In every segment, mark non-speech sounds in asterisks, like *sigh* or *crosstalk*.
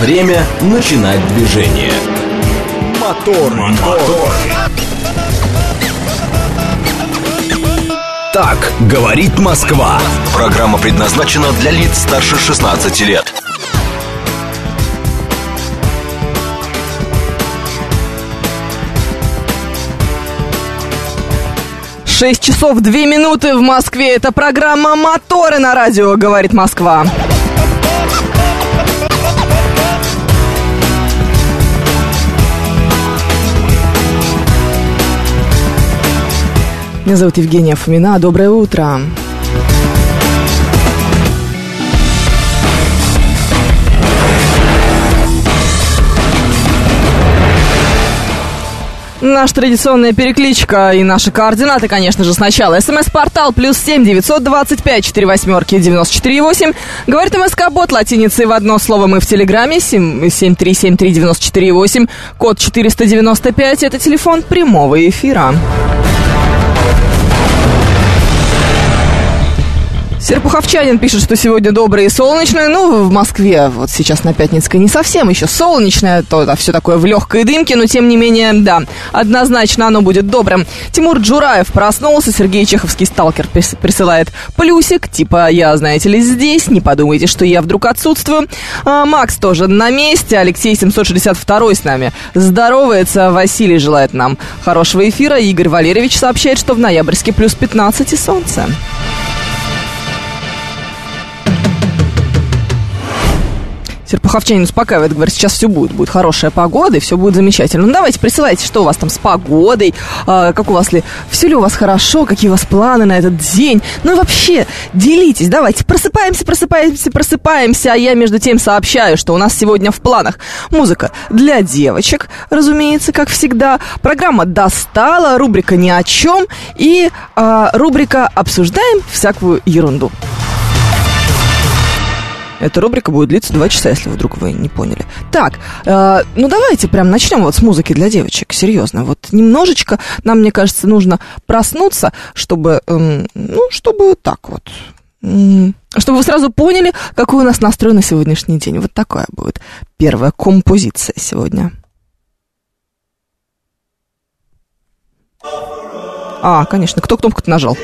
Время начинать движение. Мотор, мотор. Так говорит Москва. Программа предназначена для лиц старше 16 лет. 6 часов 2 минуты в Москве. Это программа «Моторы» на радио, говорит Москва. Меня зовут Евгения Фомина. Доброе утро. Наша традиционная перекличка и наши координаты, конечно же, сначала. СМС-портал плюс семь девятьсот двадцать пять четыре восьмерки девяносто четыре восемь. Говорит МСК-бот латиницей в одно слово мы в Телеграме семь три семь три девяносто четыре восемь. Код четыреста девяносто пять. Это телефон прямого эфира. Серпуховчанин пишет, что сегодня доброе и солнечное. Ну, в Москве вот сейчас на Пятницкой не совсем еще солнечное, то да, все такое в легкой дымке, но тем не менее, да, однозначно оно будет добрым. Тимур Джураев проснулся, Сергей Чеховский сталкер присылает плюсик, типа, я, знаете ли, здесь, не подумайте, что я вдруг отсутствую. А, Макс тоже на месте, Алексей 762 с нами здоровается, Василий желает нам хорошего эфира, Игорь Валерьевич сообщает, что в ноябрьске плюс 15 и солнце. Серпуховчанин успокаивает, говорит, сейчас все будет, будет хорошая погода, и все будет замечательно. Ну, давайте, присылайте, что у вас там с погодой, э, как у вас ли, все ли у вас хорошо, какие у вас планы на этот день. Ну и вообще, делитесь, давайте, просыпаемся, просыпаемся, просыпаемся, а я между тем сообщаю, что у нас сегодня в планах музыка для девочек, разумеется, как всегда, программа «Достала», рубрика «Ни о чем» и э, рубрика «Обсуждаем всякую ерунду». Эта рубрика будет длиться два часа, если вдруг вы не поняли. Так, э, ну давайте прям начнем вот с музыки для девочек. Серьезно, вот немножечко нам, мне кажется, нужно проснуться, чтобы, э, ну, чтобы так вот. Э, чтобы вы сразу поняли, какой у нас настрой на сегодняшний день. Вот такая будет первая композиция сегодня. А, конечно, кто кнопку-то нажал?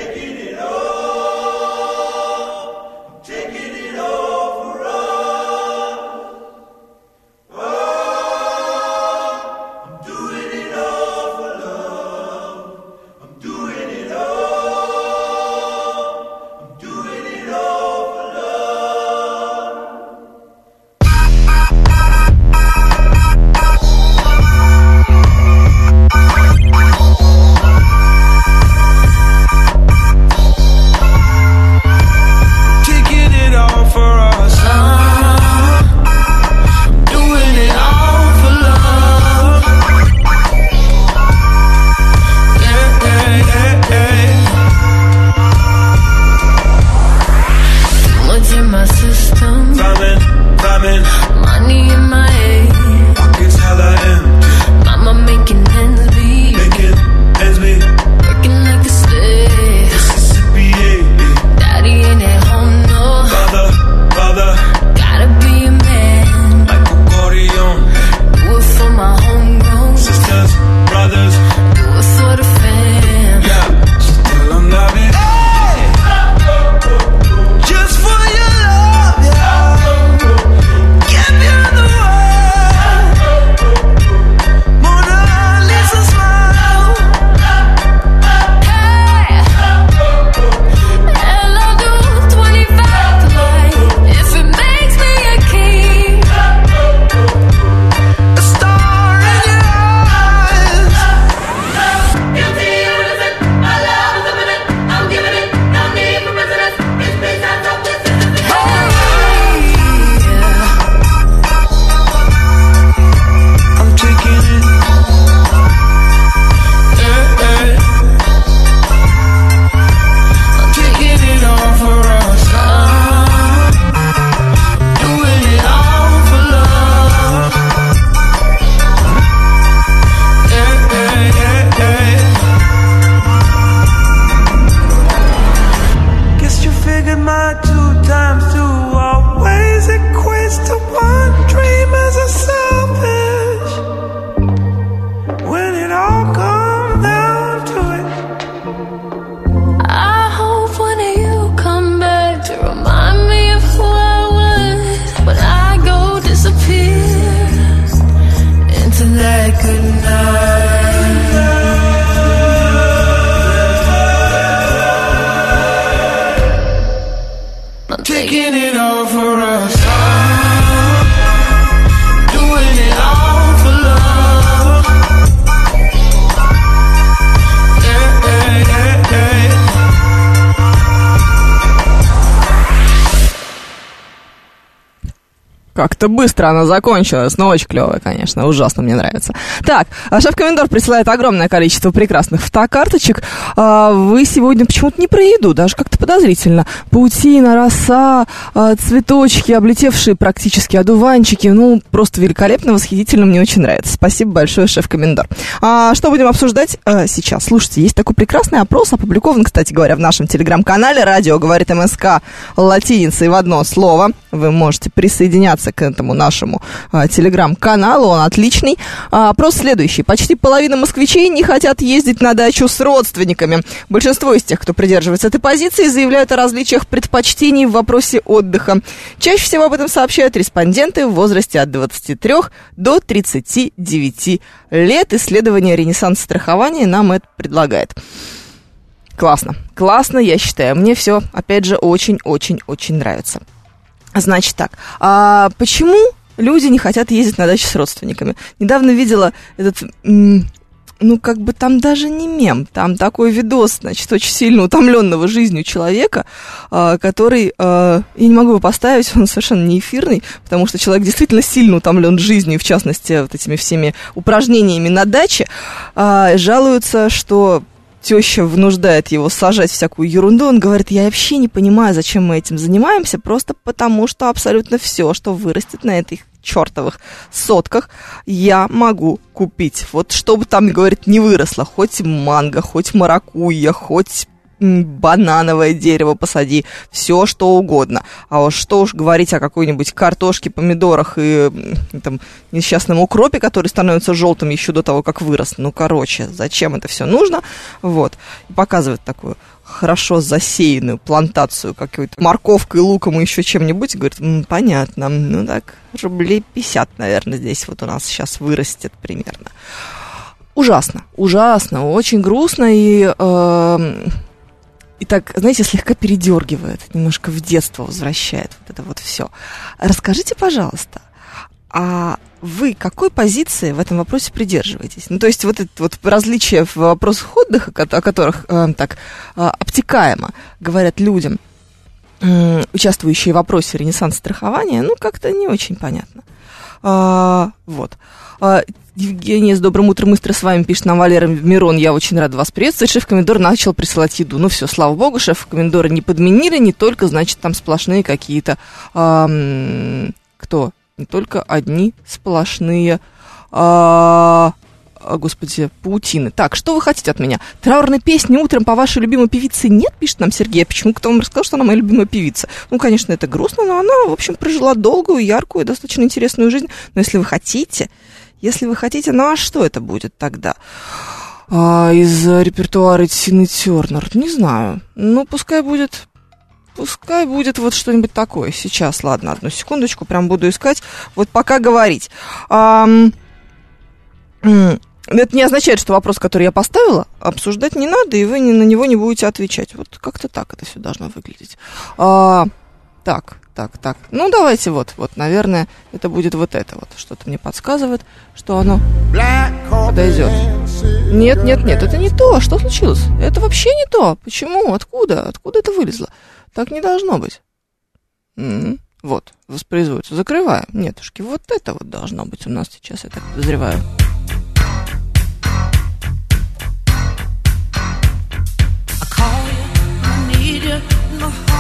Быстро она закончилась, но очень клевая, конечно, ужасно мне нравится. Так, а шеф-комендор присылает огромное количество прекрасных фотокарточек. А, вы сегодня почему-то не про еду, даже как-то подозрительно. Паутина, роса, а, цветочки, облетевшие практически одуванчики. Ну, просто великолепно, восхитительно, мне очень нравится. Спасибо большое, шеф-комендор. А, что будем обсуждать а, сейчас? Слушайте, есть такой прекрасный опрос, опубликован, кстати говоря, в нашем телеграм-канале «Радио говорит МСК» латиницей в одно слово. Вы можете присоединяться к этому нашему а, телеграм-каналу, он отличный. А, опрос следующий. Почти половина москвичей не хотят ездить на дачу с родственниками. Большинство из тех, кто придерживается этой позиции, заявляют о различиях предпочтений в вопросе отдыха. Чаще всего об этом сообщают респонденты в возрасте от 23 до 39 лет. Исследование «Ренессанс страхования» нам это предлагает. Классно, классно, я считаю. Мне все, опять же, очень-очень-очень нравится. Значит так, а почему люди не хотят ездить на дачу с родственниками? Недавно видела этот ну, как бы там даже не мем, там такой видос, значит, очень сильно утомленного жизнью человека, э, который, э, я не могу его поставить, он совершенно не эфирный, потому что человек действительно сильно утомлен жизнью, в частности, вот этими всеми упражнениями на даче, э, жалуются, что теща вынуждает его сажать всякую ерунду, он говорит, я вообще не понимаю, зачем мы этим занимаемся, просто потому что абсолютно все, что вырастет на этих чертовых сотках, я могу купить. Вот чтобы там, говорит, не выросло, хоть манго, хоть маракуйя, хоть банановое дерево посади, все что угодно. А уж что уж говорить о какой-нибудь картошке, помидорах и там, несчастном укропе, который становится желтым еще до того, как вырос. Ну, короче, зачем это все нужно? Вот. И показывает такую хорошо засеянную плантацию какой-то морковкой, луком и еще чем-нибудь, говорит, М, понятно, ну так, рублей 50, наверное, здесь вот у нас сейчас вырастет примерно. Ужасно, ужасно, очень грустно и э, и так, знаете, слегка передергивает, немножко в детство возвращает вот это вот все. Расскажите, пожалуйста, а вы какой позиции в этом вопросе придерживаетесь? Ну, то есть вот это вот различие в вопросах отдыха, о которых э, так обтекаемо говорят людям, э, участвующие в вопросе ренессанс страхования, ну, как-то не очень понятно. А, вот. А, Евгения, с добрым утром, Истра, с вами пишет нам Валера Мирон. Я очень рада вас приветствовать. Шеф-комендор начал присылать еду. Ну все, слава богу, шеф-комендора не подменили, не только, значит, там сплошные какие-то... Эм, кто? Только одни сплошные... Э, господи, паутины. Так, что вы хотите от меня? Траурной песни утром по вашей любимой певице нет, пишет нам Сергей. Почему кто вам рассказал, что она моя любимая певица? Ну, конечно, это грустно, но она, в общем, прожила долгую, яркую, достаточно интересную жизнь. Но если вы хотите, если вы хотите, ну а что это будет тогда? А, из репертуара Тины Тернер, не знаю. Ну, пускай будет Пускай будет вот что-нибудь такое. Сейчас, ладно, одну секундочку, прям буду искать. Вот пока говорить. Um, это не означает, что вопрос, который я поставила, обсуждать не надо, и вы на него не будете отвечать. Вот как-то так это все должно выглядеть. А, так, так, так. Ну, давайте вот, вот, наверное, это будет вот это вот. Что-то мне подсказывает, что оно подойдет. Нет, нет, нет, это не то. Что случилось? Это вообще не то. Почему? Откуда? Откуда это вылезло? Так не должно быть. М-м-м. Вот, воспроизводится. Закрываем. Нетушки, вот это вот должно быть у нас сейчас, я так подозреваю. I call you, I need you, no.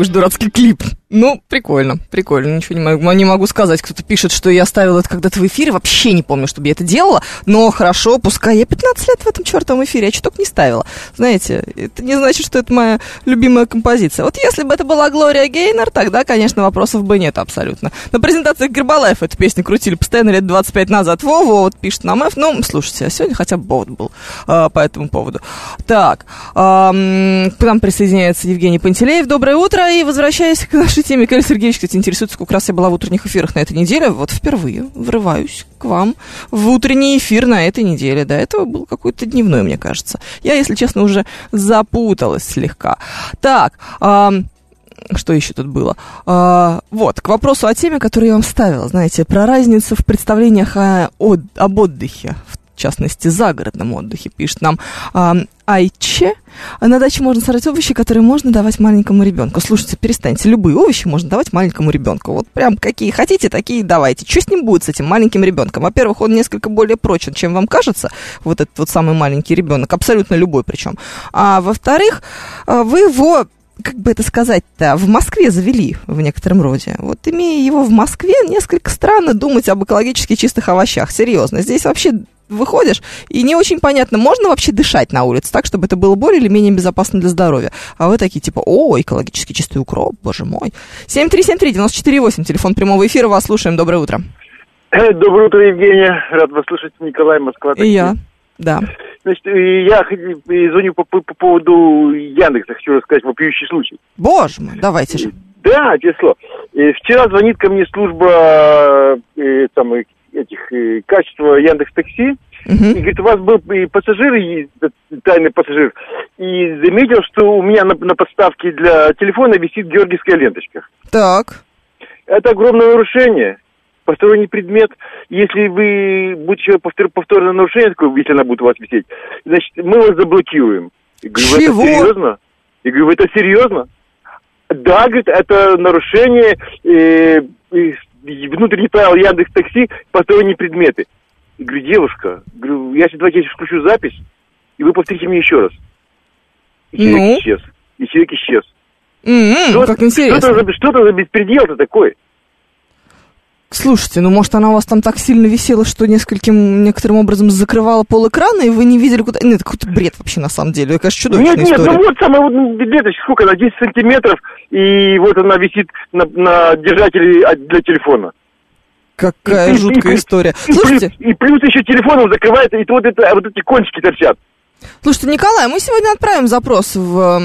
Какой же дурацкий клип. Ну, прикольно, прикольно, ничего не могу, не могу сказать. Кто-то пишет, что я ставила это когда-то в эфире, вообще не помню, чтобы я это делала, но хорошо, пускай я 15 лет в этом чертовом эфире, я чуток не ставила. Знаете, это не значит, что это моя любимая композиция. Вот если бы это была Глория Гейнер, тогда, конечно, вопросов бы нет абсолютно. На презентациях Гербалаев эту песню крутили постоянно лет 25 назад. Вова вот пишет нам F. Ну, слушайте, а сегодня хотя бы повод был а, по этому поводу. Так, а, к нам присоединяется Евгений Пантелеев. Доброе утро. И возвращаясь к нашей теме, Каль Сергеевич, кстати, интересуется, сколько раз я была в утренних эфирах на этой неделе. Вот впервые врываюсь к вам в утренний эфир на этой неделе. До этого был какой-то дневной, мне кажется. Я, если честно, уже запуталась слегка. Так, а, что еще тут было? А, вот, к вопросу о теме, которую я вам ставила, знаете, про разницу в представлениях о, о, об отдыхе, в частности, загородном отдыхе, пишет нам а, Айче. На даче можно сажать овощи, которые можно давать маленькому ребенку. Слушайте, перестаньте, любые овощи можно давать маленькому ребенку. Вот прям какие хотите, такие давайте. Что с ним будет, с этим маленьким ребенком? Во-первых, он несколько более прочен, чем вам кажется, вот этот вот самый маленький ребенок, абсолютно любой причем. А во-вторых, а, вы его как бы это сказать-то, в Москве завели в некотором роде. Вот имея его в Москве, несколько странно думать об экологически чистых овощах. Серьезно. Здесь вообще выходишь, и не очень понятно, можно вообще дышать на улице так, чтобы это было более или менее безопасно для здоровья. А вы такие, типа, о, экологически чистый укроп, боже мой. 7373948, телефон прямого эфира, вас слушаем, доброе утро. Э, доброе утро, Евгения. Рад вас слышать, Николай Москва. И я, да. Значит, я звоню по, по, по поводу Яндекса, хочу рассказать вопиющий случай. Боже мой, давайте же. Да, число. Вчера звонит ко мне служба э, там, этих э, качества Яндекс Такси. Uh-huh. И говорит, у вас был и пассажир, и тайный пассажир, и заметил, что у меня на, на подставке для телефона висит георгиевская ленточка. Так. Это огромное нарушение. Посторонний предмет, если вы будете повтор, повторное нарушение, такое, если она будет у вас висеть, значит, мы вас заблокируем. Я говорю, Чего? это серьезно? Я говорю, это серьезно? Да, говорит, это нарушение э, внутренний правил Яндекс Такси посторонние предметы. И говорю, девушка, говорю, я сейчас давайте включу запись, и вы повторите мне еще раз. И человек ну? исчез. И человек исчез. Mm-hmm, что, как интересно. Что-то за, что за беспредел-то такой? Слушайте, ну может она у вас там так сильно висела, что нескольким, некоторым образом закрывала пол экрана, и вы не видели куда... Нет, это какой-то бред вообще на самом деле. Это, конечно, чудовищная Нет, нет, история. ну вот самая вот леточка, сколько она, 10 сантиметров, и вот она висит на, на держателе для телефона. Какая и, жуткая и, история. И, Слушайте... И, и плюс еще телефоном закрывается, и вот, это, вот эти кончики торчат. Слушайте, Николай, мы сегодня отправим запрос в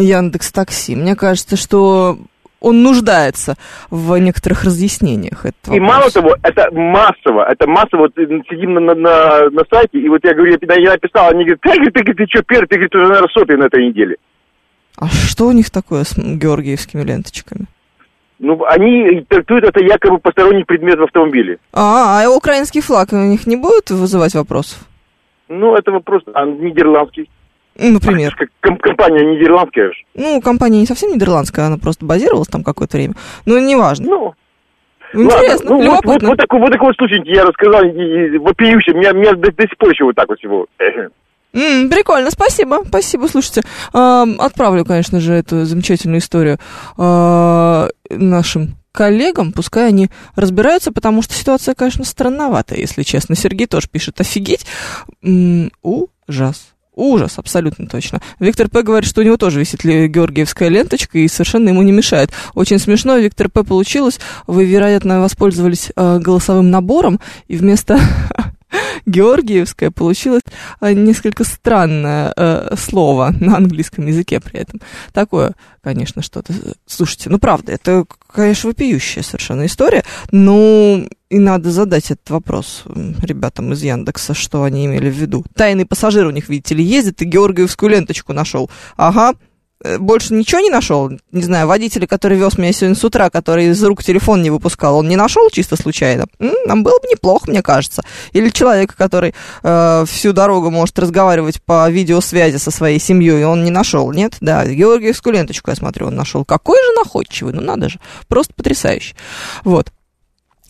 Яндекс Такси. Мне кажется, что он нуждается в некоторых разъяснениях. И мало того, это массово, это массово, вот сидим на, на, на, на сайте, и вот я говорю, я, я написал, они говорят, ты, ты, ты, ты что, первый, ты, говорит, уже, наверное, сотый на этой неделе. А что у них такое с георгиевскими ленточками? Ну, они трактуют это якобы посторонний предмет в автомобиле. А, а украинский флаг у них не будет вызывать вопросов? Ну, это вопрос, а нидерландский. Ну, например. Компания нидерландская же. Ну, компания не совсем нидерландская, она просто базировалась там какое-то время. Но неважно. Ну, Интересно, Ладно, ну, вот, вот, вот, такой, вот такой случай я рассказал, вопиющий, меня, меня до, до сих пор еще вот так вот всего. Mm, прикольно, спасибо, спасибо. Слушайте, э, отправлю, конечно же, эту замечательную историю э, нашим коллегам, пускай они разбираются, потому что ситуация, конечно, странноватая, если честно. Сергей тоже пишет, офигеть, М, ужас. Ужас, абсолютно точно. Виктор П. говорит, что у него тоже висит георгиевская ленточка и совершенно ему не мешает. Очень смешно, Виктор П. получилось. Вы, вероятно, воспользовались э, голосовым набором, и вместо *laughs* Георгиевская получилось э, несколько странное э, слово на английском языке при этом. Такое, конечно, что-то. Слушайте, ну правда, это, конечно, вопиющая совершенно история, но и надо задать этот вопрос ребятам из Яндекса, что они имели в виду. Тайный пассажир у них, видите ли, ездит и Георгиевскую ленточку нашел. Ага, Э, больше ничего не нашел? Не знаю, водителя, который вез меня сегодня с утра, который из рук телефон не выпускал, он не нашел чисто случайно? Нам было бы неплохо, мне кажется. Или человека, который э, всю дорогу может разговаривать по видеосвязи со своей семьей, он не нашел, нет? Да, Георгиевскую ленточку, я смотрю, он нашел. Какой же находчивый, ну надо же, просто потрясающе. Вот.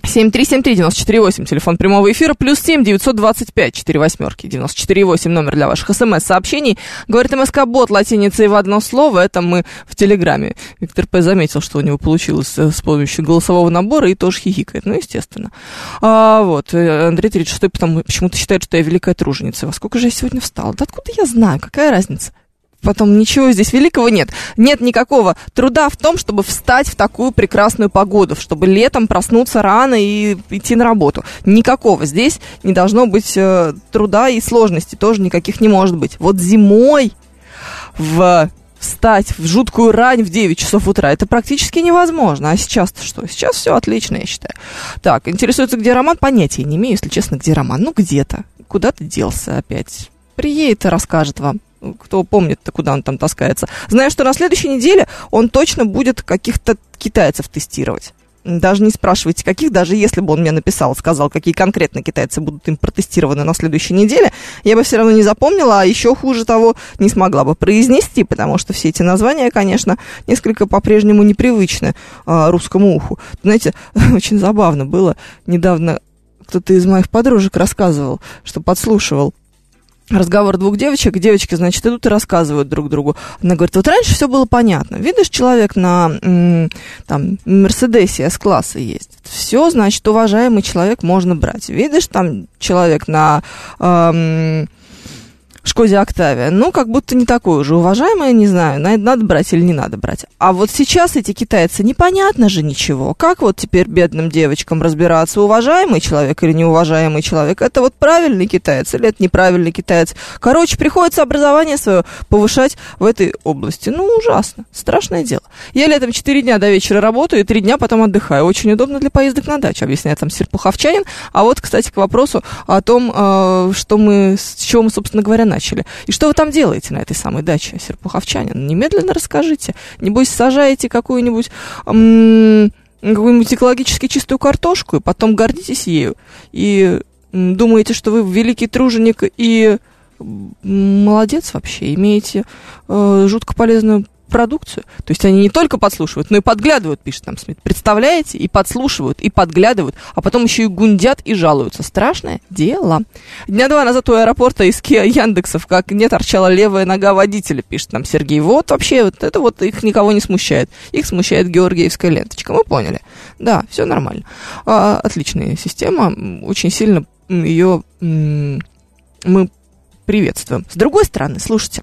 7373948, телефон прямого эфира, плюс 7 925 4 восьмерки, 94,8 номер для ваших смс-сообщений. Говорит МСК-бот латиницей в одно слово, это мы в Телеграме. Виктор П. заметил, что у него получилось э, с помощью голосового набора и тоже хихикает, ну, естественно. А, вот, э, Андрей 36 потому, почему-то считает, что я великая труженица. Во сколько же я сегодня встала? Да откуда я знаю, какая разница? Потом ничего здесь великого нет. Нет никакого труда в том, чтобы встать в такую прекрасную погоду, чтобы летом проснуться рано и идти на работу. Никакого. Здесь не должно быть э, труда и сложностей, тоже никаких не может быть. Вот зимой в встать в жуткую рань в 9 часов утра. Это практически невозможно. А сейчас-то что? Сейчас все отлично, я считаю. Так, интересуется, где Роман? Понятия не имею, если честно, где Роман. Ну, где-то. Куда ты делся опять? Приедет и расскажет вам кто помнит, куда он там таскается. Знаю, что на следующей неделе он точно будет каких-то китайцев тестировать. Даже не спрашивайте, каких, даже если бы он мне написал, сказал, какие конкретно китайцы будут им протестированы на следующей неделе, я бы все равно не запомнила, а еще хуже того, не смогла бы произнести, потому что все эти названия, конечно, несколько по-прежнему непривычны э, русскому уху. Знаете, *laughs* очень забавно было, недавно кто-то из моих подружек рассказывал, что подслушивал разговор двух девочек, девочки, значит, идут и рассказывают друг другу. Она говорит, вот раньше все было понятно. Видишь, человек на там, Мерседесе С-класса есть. Все, значит, уважаемый человек можно брать. Видишь, там человек на... Эм, Шкоде Октавия. Ну, как будто не такой уже уважаемый, не знаю, надо брать или не надо брать. А вот сейчас эти китайцы, непонятно же ничего. Как вот теперь бедным девочкам разбираться, уважаемый человек или неуважаемый человек? Это вот правильный китаец или это неправильный китаец? Короче, приходится образование свое повышать в этой области. Ну, ужасно. Страшное дело. Я летом 4 дня до вечера работаю и 3 дня потом отдыхаю. Очень удобно для поездок на дачу, объясняет там Серпуховчанин. А вот, кстати, к вопросу о том, э, что мы, с чего мы, собственно говоря, начали. И что вы там делаете на этой самой даче, Серпуховчанин? Немедленно расскажите. Небось, сажаете какую-нибудь... какую-нибудь экологически чистую картошку, и потом гордитесь ею, и думаете, что вы великий труженик и молодец вообще, имеете э, жутко полезную продукцию. То есть они не только подслушивают, но и подглядывают, пишет там Смит. Представляете? И подслушивают, и подглядывают, а потом еще и гундят и жалуются. Страшное дело. Дня два назад у аэропорта из Kia Яндексов как не торчала левая нога водителя, пишет там Сергей. Вот вообще, вот это вот их никого не смущает. Их смущает георгиевская ленточка. Мы поняли. Да, все нормально. А, отличная система. Очень сильно ее мы приветствуем. С другой стороны, слушайте,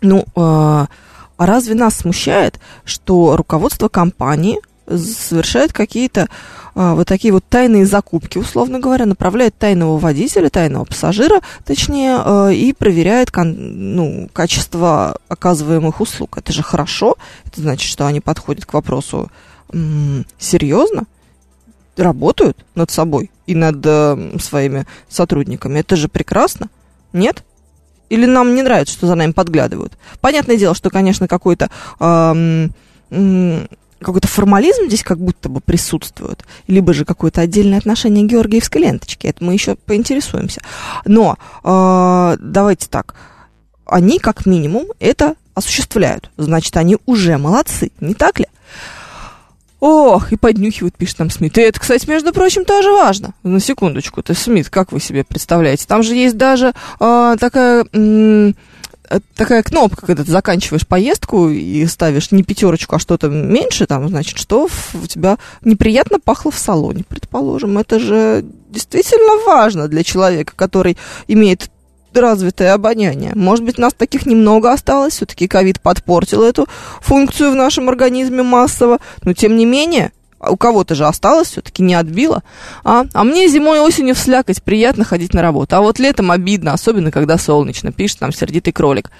ну, э, а разве нас смущает, что руководство компании совершает какие-то а, вот такие вот тайные закупки, условно говоря, направляет тайного водителя, тайного пассажира, точнее, а, и проверяет кон, ну, качество оказываемых услуг. Это же хорошо, это значит, что они подходят к вопросу м- серьезно, работают над собой и над э, своими сотрудниками. Это же прекрасно, нет? Или нам не нравится, что за нами подглядывают? Понятное дело, что, конечно, какой-то... Эм, какой-то формализм здесь как будто бы присутствует, либо же какое-то отдельное отношение к георгиевской ленточке. Это мы еще поинтересуемся. Но э, давайте так, они как минимум это осуществляют. Значит, они уже молодцы, не так ли? Ох, и поднюхивают, пишет там Смит. И это, кстати, между прочим, тоже важно. На секундочку, ты Смит, как вы себе представляете? Там же есть даже э, такая... М- такая кнопка, когда ты заканчиваешь поездку и ставишь не пятерочку, а что-то меньше, там, значит, что у тебя неприятно пахло в салоне, предположим. Это же действительно важно для человека, который имеет развитое обоняние. Может быть, нас таких немного осталось, все-таки ковид подпортил эту функцию в нашем организме массово, но тем не менее, у кого-то же осталось, все-таки не отбило. А? а мне зимой и осенью вслякать приятно ходить на работу. А вот летом обидно, особенно когда солнечно, пишет там сердитый кролик.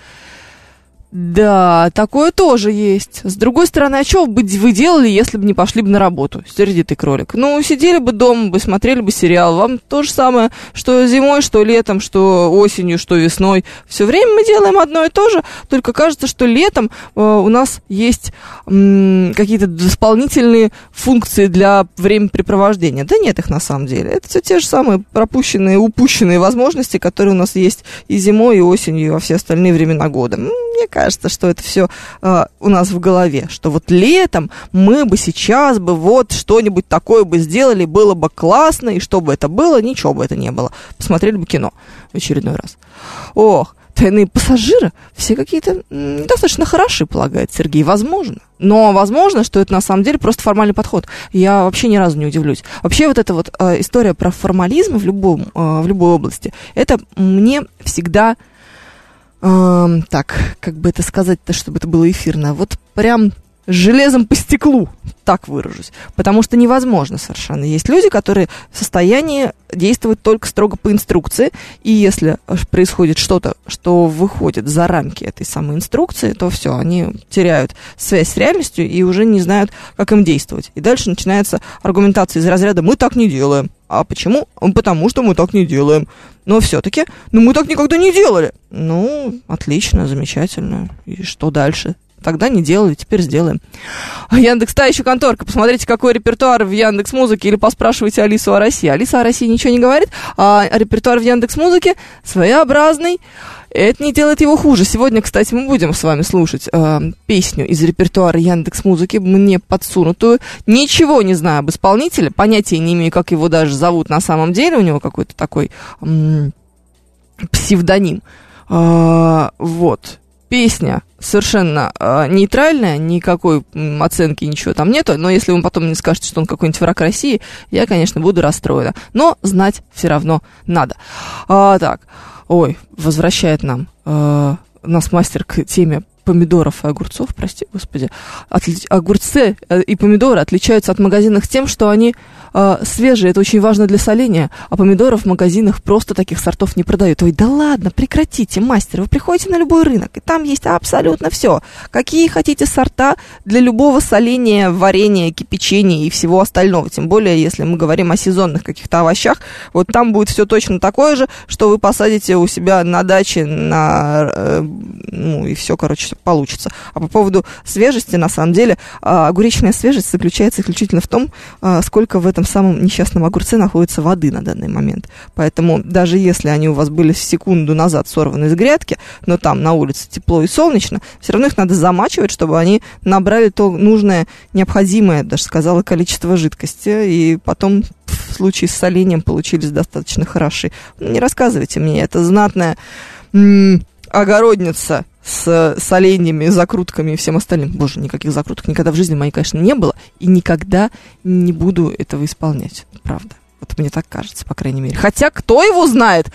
Да, такое тоже есть. С другой стороны, а что бы вы делали, если бы не пошли бы на работу, сердитый кролик? Ну, сидели бы дома, бы смотрели бы сериал. Вам то же самое, что зимой, что летом, что осенью, что весной. Все время мы делаем одно и то же, только кажется, что летом э, у нас есть э, какие-то дополнительные функции для времяпрепровождения. Да нет их на самом деле. Это все те же самые пропущенные, упущенные возможности, которые у нас есть и зимой, и осенью, и во все остальные времена года. Мне кажется, что это все э, у нас в голове, что вот летом мы бы сейчас бы вот что-нибудь такое бы сделали, было бы классно, и что бы это было, ничего бы это не было. Посмотрели бы кино в очередной раз. Ох, тайные пассажиры все какие-то достаточно хороши, полагает Сергей. Возможно. Но возможно, что это на самом деле просто формальный подход. Я вообще ни разу не удивлюсь. Вообще вот эта вот э, история про формализм в, любом, э, в любой области, это мне всегда... Так, как бы это сказать-то, чтобы это было эфирно? Вот прям железом по стеклу, так выражусь. Потому что невозможно совершенно. Есть люди, которые в состоянии действовать только строго по инструкции, и если происходит что-то, что выходит за рамки этой самой инструкции, то все, они теряют связь с реальностью и уже не знают, как им действовать. И дальше начинается аргументация из разряда «мы так не делаем». А почему? Потому что мы так не делаем. Но все-таки, ну мы так никогда не делали. Ну, отлично, замечательно. И что дальше? Тогда не делали, теперь сделаем. *laughs* Яндекс, та еще конторка. Посмотрите, какой репертуар в Яндекс Музыке или поспрашивайте Алису о России. Алиса о России ничего не говорит, а репертуар в Яндекс Музыке своеобразный. Это не делает его хуже. Сегодня, кстати, мы будем с вами слушать э, песню из репертуара Яндекс Музыки, мне подсунутую. Ничего не знаю об исполнителе, понятия не имею, как его даже зовут на самом деле. У него какой-то такой м- псевдоним. Э, вот песня совершенно э, нейтральная, никакой оценки, ничего там нету, но если вы потом мне скажете, что он какой-нибудь враг России, я, конечно, буду расстроена. Но знать все равно надо. А, так, ой, возвращает нам э, нас мастер к теме помидоров и огурцов, прости господи. Отли... Огурцы э, и помидоры отличаются от магазинных тем, что они э, свежие, это очень важно для соления, а помидоров в магазинах просто таких сортов не продают. Ой, да ладно, прекратите, мастер, вы приходите на любой рынок, и там есть абсолютно все. Какие хотите сорта для любого соления, варенья, кипячения и всего остального. Тем более, если мы говорим о сезонных каких-то овощах, вот там будет все точно такое же, что вы посадите у себя на даче, на, э, ну и все, короче, получится. А по поводу свежести, на самом деле, э, огуречная свежесть заключается исключительно в том, э, сколько в этом самом несчастном огурце находится воды на данный момент. Поэтому даже если они у вас были секунду назад сорваны из грядки, но там на улице тепло и солнечно, все равно их надо замачивать, чтобы они набрали то нужное, необходимое, даже сказала, количество жидкости, и потом в случае с солением получились достаточно хороши. Не рассказывайте мне, это знатная м- огородница с соленьями, закрутками и всем остальным. Боже, никаких закруток никогда в жизни моей, конечно, не было. И никогда не буду этого исполнять. Правда. Вот мне так кажется, по крайней мере. Хотя, кто его знает?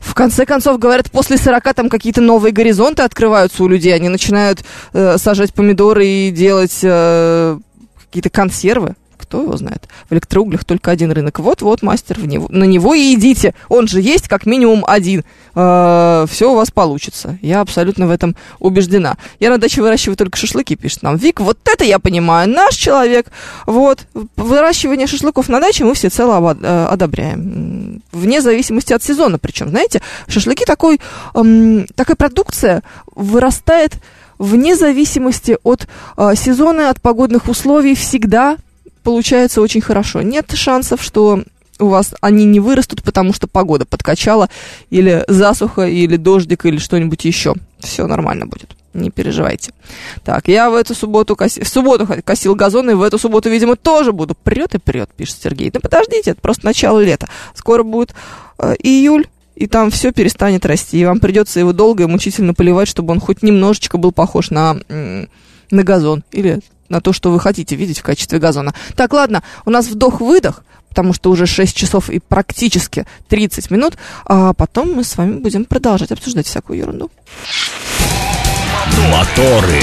В конце концов, говорят, после 40 там какие-то новые горизонты открываются у людей. Они начинают э, сажать помидоры и делать э, какие-то консервы кто его знает. В электроуглях только один рынок. Вот-вот, мастер, в него, на него и идите. Он же есть как минимум один. Э, все у вас получится. Я абсолютно в этом убеждена. Я на даче выращиваю только шашлыки, пишет нам Вик. Вот это я понимаю. Наш человек. Вот. Выращивание шашлыков на даче мы все цело э, одобряем. Вне зависимости от сезона. Причем, знаете, шашлыки такой, эм, такая продукция вырастает вне зависимости от э, сезона, от погодных условий всегда получается очень хорошо. Нет шансов, что у вас они не вырастут, потому что погода подкачала, или засуха, или дождик, или что-нибудь еще. Все нормально будет. Не переживайте. Так, я в эту субботу коси... в субботу косил газон, и в эту субботу, видимо, тоже буду. Прет и прет, пишет Сергей. Да подождите, это просто начало лета. Скоро будет э, июль, и там все перестанет расти. И вам придется его долго и мучительно поливать, чтобы он хоть немножечко был похож на, на газон. Или на то, что вы хотите видеть в качестве газона. Так, ладно, у нас вдох-выдох, потому что уже 6 часов и практически 30 минут, а потом мы с вами будем продолжать обсуждать всякую ерунду. Моторы.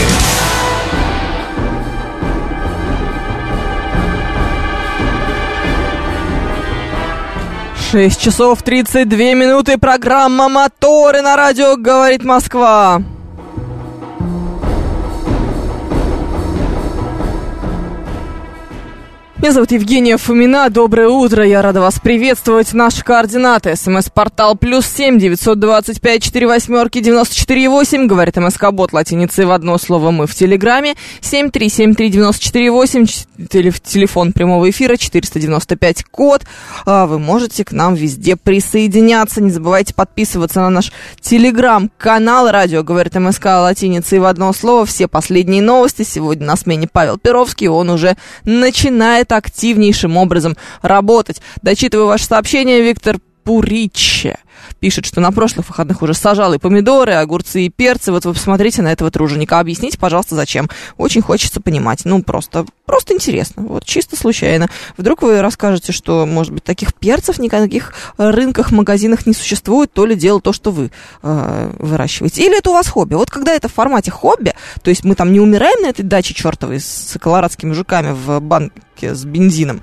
Шесть часов тридцать две минуты. Программа «Моторы» на радио «Говорит Москва». Меня зовут Евгения Фомина. Доброе утро. Я рада вас приветствовать. Наши координаты. СМС-портал плюс семь девятьсот двадцать пять четыре восьмерки девяносто четыре восемь. Говорит МСК-бот латиницей в одно слово мы в Телеграме. Семь три семь три девяносто четыре восемь. Телефон прямого эфира четыреста девяносто пять код. А вы можете к нам везде присоединяться. Не забывайте подписываться на наш Телеграм-канал. Радио говорит МСК латиницей в одно слово. Все последние новости. Сегодня на смене Павел Перовский. Он уже начинает активнейшим образом работать. Дочитываю ваше сообщение, Виктор Пуриче пишет, что на прошлых выходных уже сажал и помидоры, и огурцы, и перцы. Вот вы посмотрите на этого труженика. Объясните, пожалуйста, зачем. Очень хочется понимать. Ну, просто, просто интересно. Вот, чисто случайно. Вдруг вы расскажете, что, может быть, таких перцев никаких рынках, магазинах не существует, то ли дело то, что вы э, выращиваете. Или это у вас хобби. Вот когда это в формате хобби, то есть мы там не умираем на этой даче чертовой с колорадскими жуками в банке с бензином,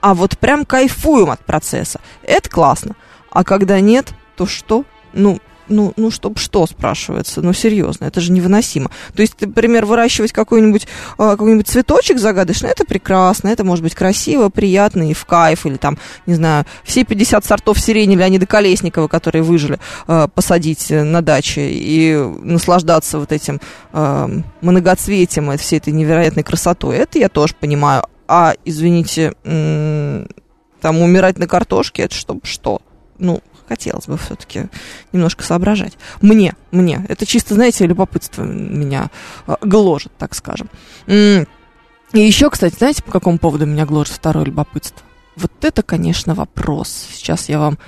а вот прям кайфуем от процесса. Это классно. А когда нет, то что? Ну, ну, ну, чтоб что, спрашивается, ну, серьезно, это же невыносимо. То есть, например, выращивать какой-нибудь, а, какой-нибудь цветочек загадочный, это прекрасно, это может быть красиво, приятно и в кайф, или там, не знаю, все 50 сортов сирени Леонида Колесникова, которые выжили, а, посадить на даче и наслаждаться вот этим а, многоцветием, всей этой невероятной красотой, это я тоже понимаю а, извините, там умирать на картошке, это чтобы что? Ну, хотелось бы все-таки немножко соображать. Мне, мне. Это чисто, знаете, любопытство меня а, гложет, так скажем. И еще, кстати, знаете, по какому поводу меня гложет второе любопытство? Вот это, конечно, вопрос. Сейчас я вам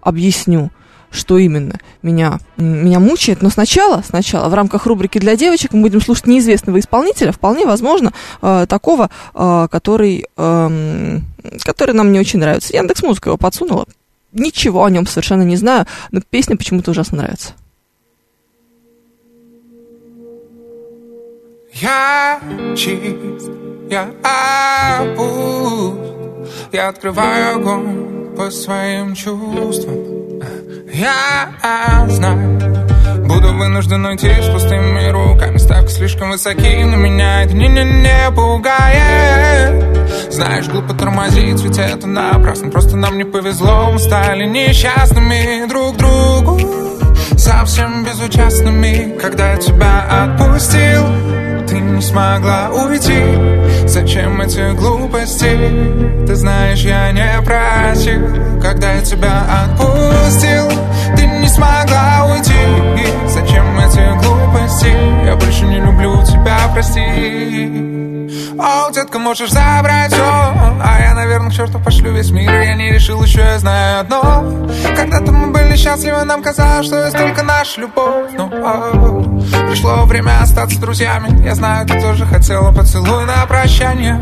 объясню что именно меня, меня мучает. Но сначала, сначала в рамках рубрики для девочек мы будем слушать неизвестного исполнителя, вполне возможно, э, такого, э, который, э, который нам не очень нравится. Яндекс Музыка его подсунула. Ничего о нем совершенно не знаю, но песня почему-то ужасно нравится. Я чист, я пуст, я открываю огонь по своим чувствам. Я знаю. Буду вынужден уйти с пустыми руками. Ставки слишком высоки, но меня это не-не-не пугает. Знаешь, глупо тормозить, ведь это напрасно. Просто нам не повезло, мы стали несчастными друг другу. Совсем безучастными, когда я тебя отпустил Ты не смогла уйти Зачем эти глупости? Ты знаешь, я не просил Когда я тебя отпустил Ты не смогла уйти Зачем эти глупости? Я больше не люблю тебя, прости. О, детка, можешь забрать все А я, наверное, к черту пошлю весь мир. Я не решил еще, я знаю одно. Когда-то мы были счастливы, нам казалось, что есть только наша любовь. Но о, пришло время остаться друзьями. Я знаю, ты тоже хотела поцелуй на прощание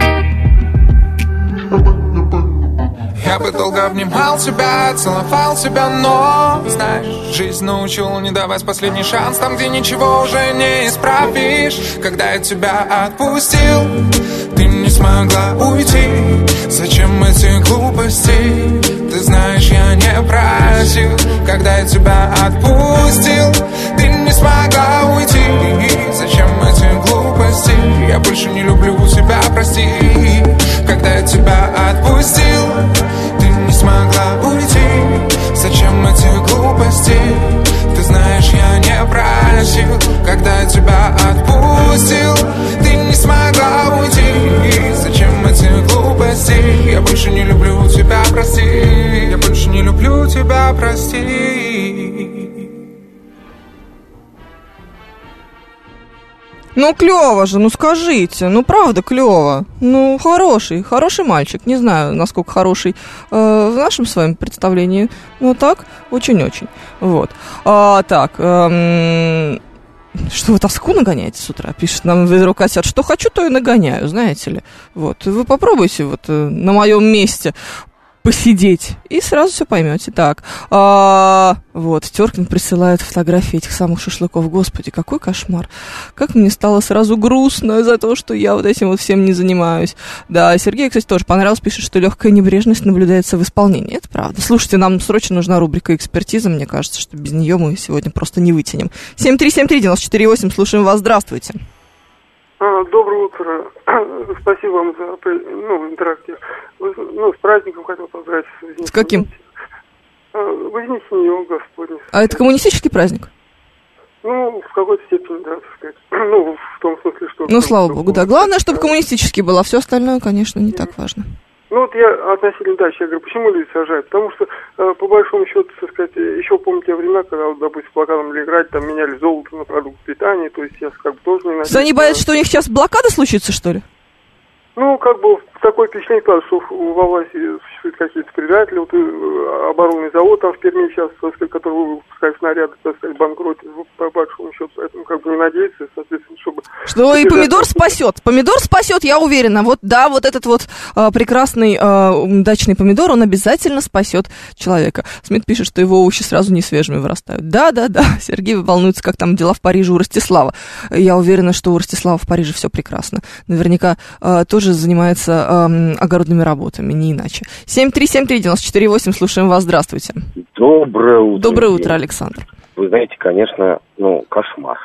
я бы долго обнимал тебя, целовал тебя, но Знаешь, жизнь научила не давать последний шанс Там, где ничего уже не исправишь. Когда я тебя отпустил Ты не смогла уйти. Зачем эти глупости? Ты знаешь, я не просил. Когда я тебя отпустил Ты не смогла уйти. Зачем эти глупости? Я больше не люблю тебя, прости Когда я тебя отпустил. Ты не смогла уйти. Зачем эти глупости? Ты знаешь, я не просил Когда я тебя отпустил. Ты не смогла уйти. Зачем эти глупости? Я больше не люблю тебя, прости Я больше не люблю тебя, прости Ну, клево же, ну скажите, ну правда клево. Ну, хороший, хороший мальчик. Не знаю, насколько хороший э, в нашем своем представлении. Но так, очень-очень. Вот. А, так, эм, что вы тоску нагоняете с утра? Пишет нам ведро котят. Что хочу, то и нагоняю, знаете ли. Вот. Вы попробуйте вот э, на моем месте посидеть, и сразу все поймете. Так, а, вот, Теркин присылает фотографии этих самых шашлыков. Господи, какой кошмар. Как мне стало сразу грустно за то, что я вот этим вот всем не занимаюсь. Да, Сергей, кстати, тоже понравилось, пишет, что легкая небрежность наблюдается в исполнении. Это правда. Слушайте, нам срочно нужна рубрика экспертиза. Мне кажется, что без нее мы сегодня просто не вытянем. 7373948, слушаем вас. Здравствуйте. А, Доброе утро. *clears throat* Спасибо вам за ну, интерактив. Ну, с праздником хотел поздравить. С каким? А, Вознесение Господне. А это коммунистический праздник? Ну, в какой-то степени, да, так сказать. *clears throat* Ну, в том смысле, что... Ну, слава богу, да. Главное, чтобы коммунистический был, а все остальное, конечно, не так важно. Ну, вот я относительно дачи, я говорю, почему люди сажают? Потому что, э, по большому счету, так сказать, э, еще помню те времена, когда, вот, допустим, плакатом или играть, там меняли золото на продукт питания, то есть я как бы тоже не есть они боятся, что у них сейчас блокада случится, что ли? Ну, как бы такое впечатление что в- власти существуют какие-то предатели. Вот э, оборонный завод там в Перми сейчас, который выпускает снаряды, так сказать, банкротит, ну, по большому счету. Поэтому как бы не надеяться, соответственно, чтобы... Что и помидор спасет. Помидор спасет, я уверена. Вот да, вот этот вот а, прекрасный а, м, дачный помидор, он обязательно спасет человека. Смит пишет, что его овощи сразу не свежими вырастают. Да, да, да. *laughs* Сергей волнуется, как там дела в Париже у Ростислава. Я уверена, что у Ростислава в Париже все прекрасно. Наверняка а, тоже занимается ам, огородными работами, не иначе. 7373948, слушаем вас, здравствуйте. Доброе утро. Доброе утро, Александр. Вы знаете, конечно, ну, кошмар.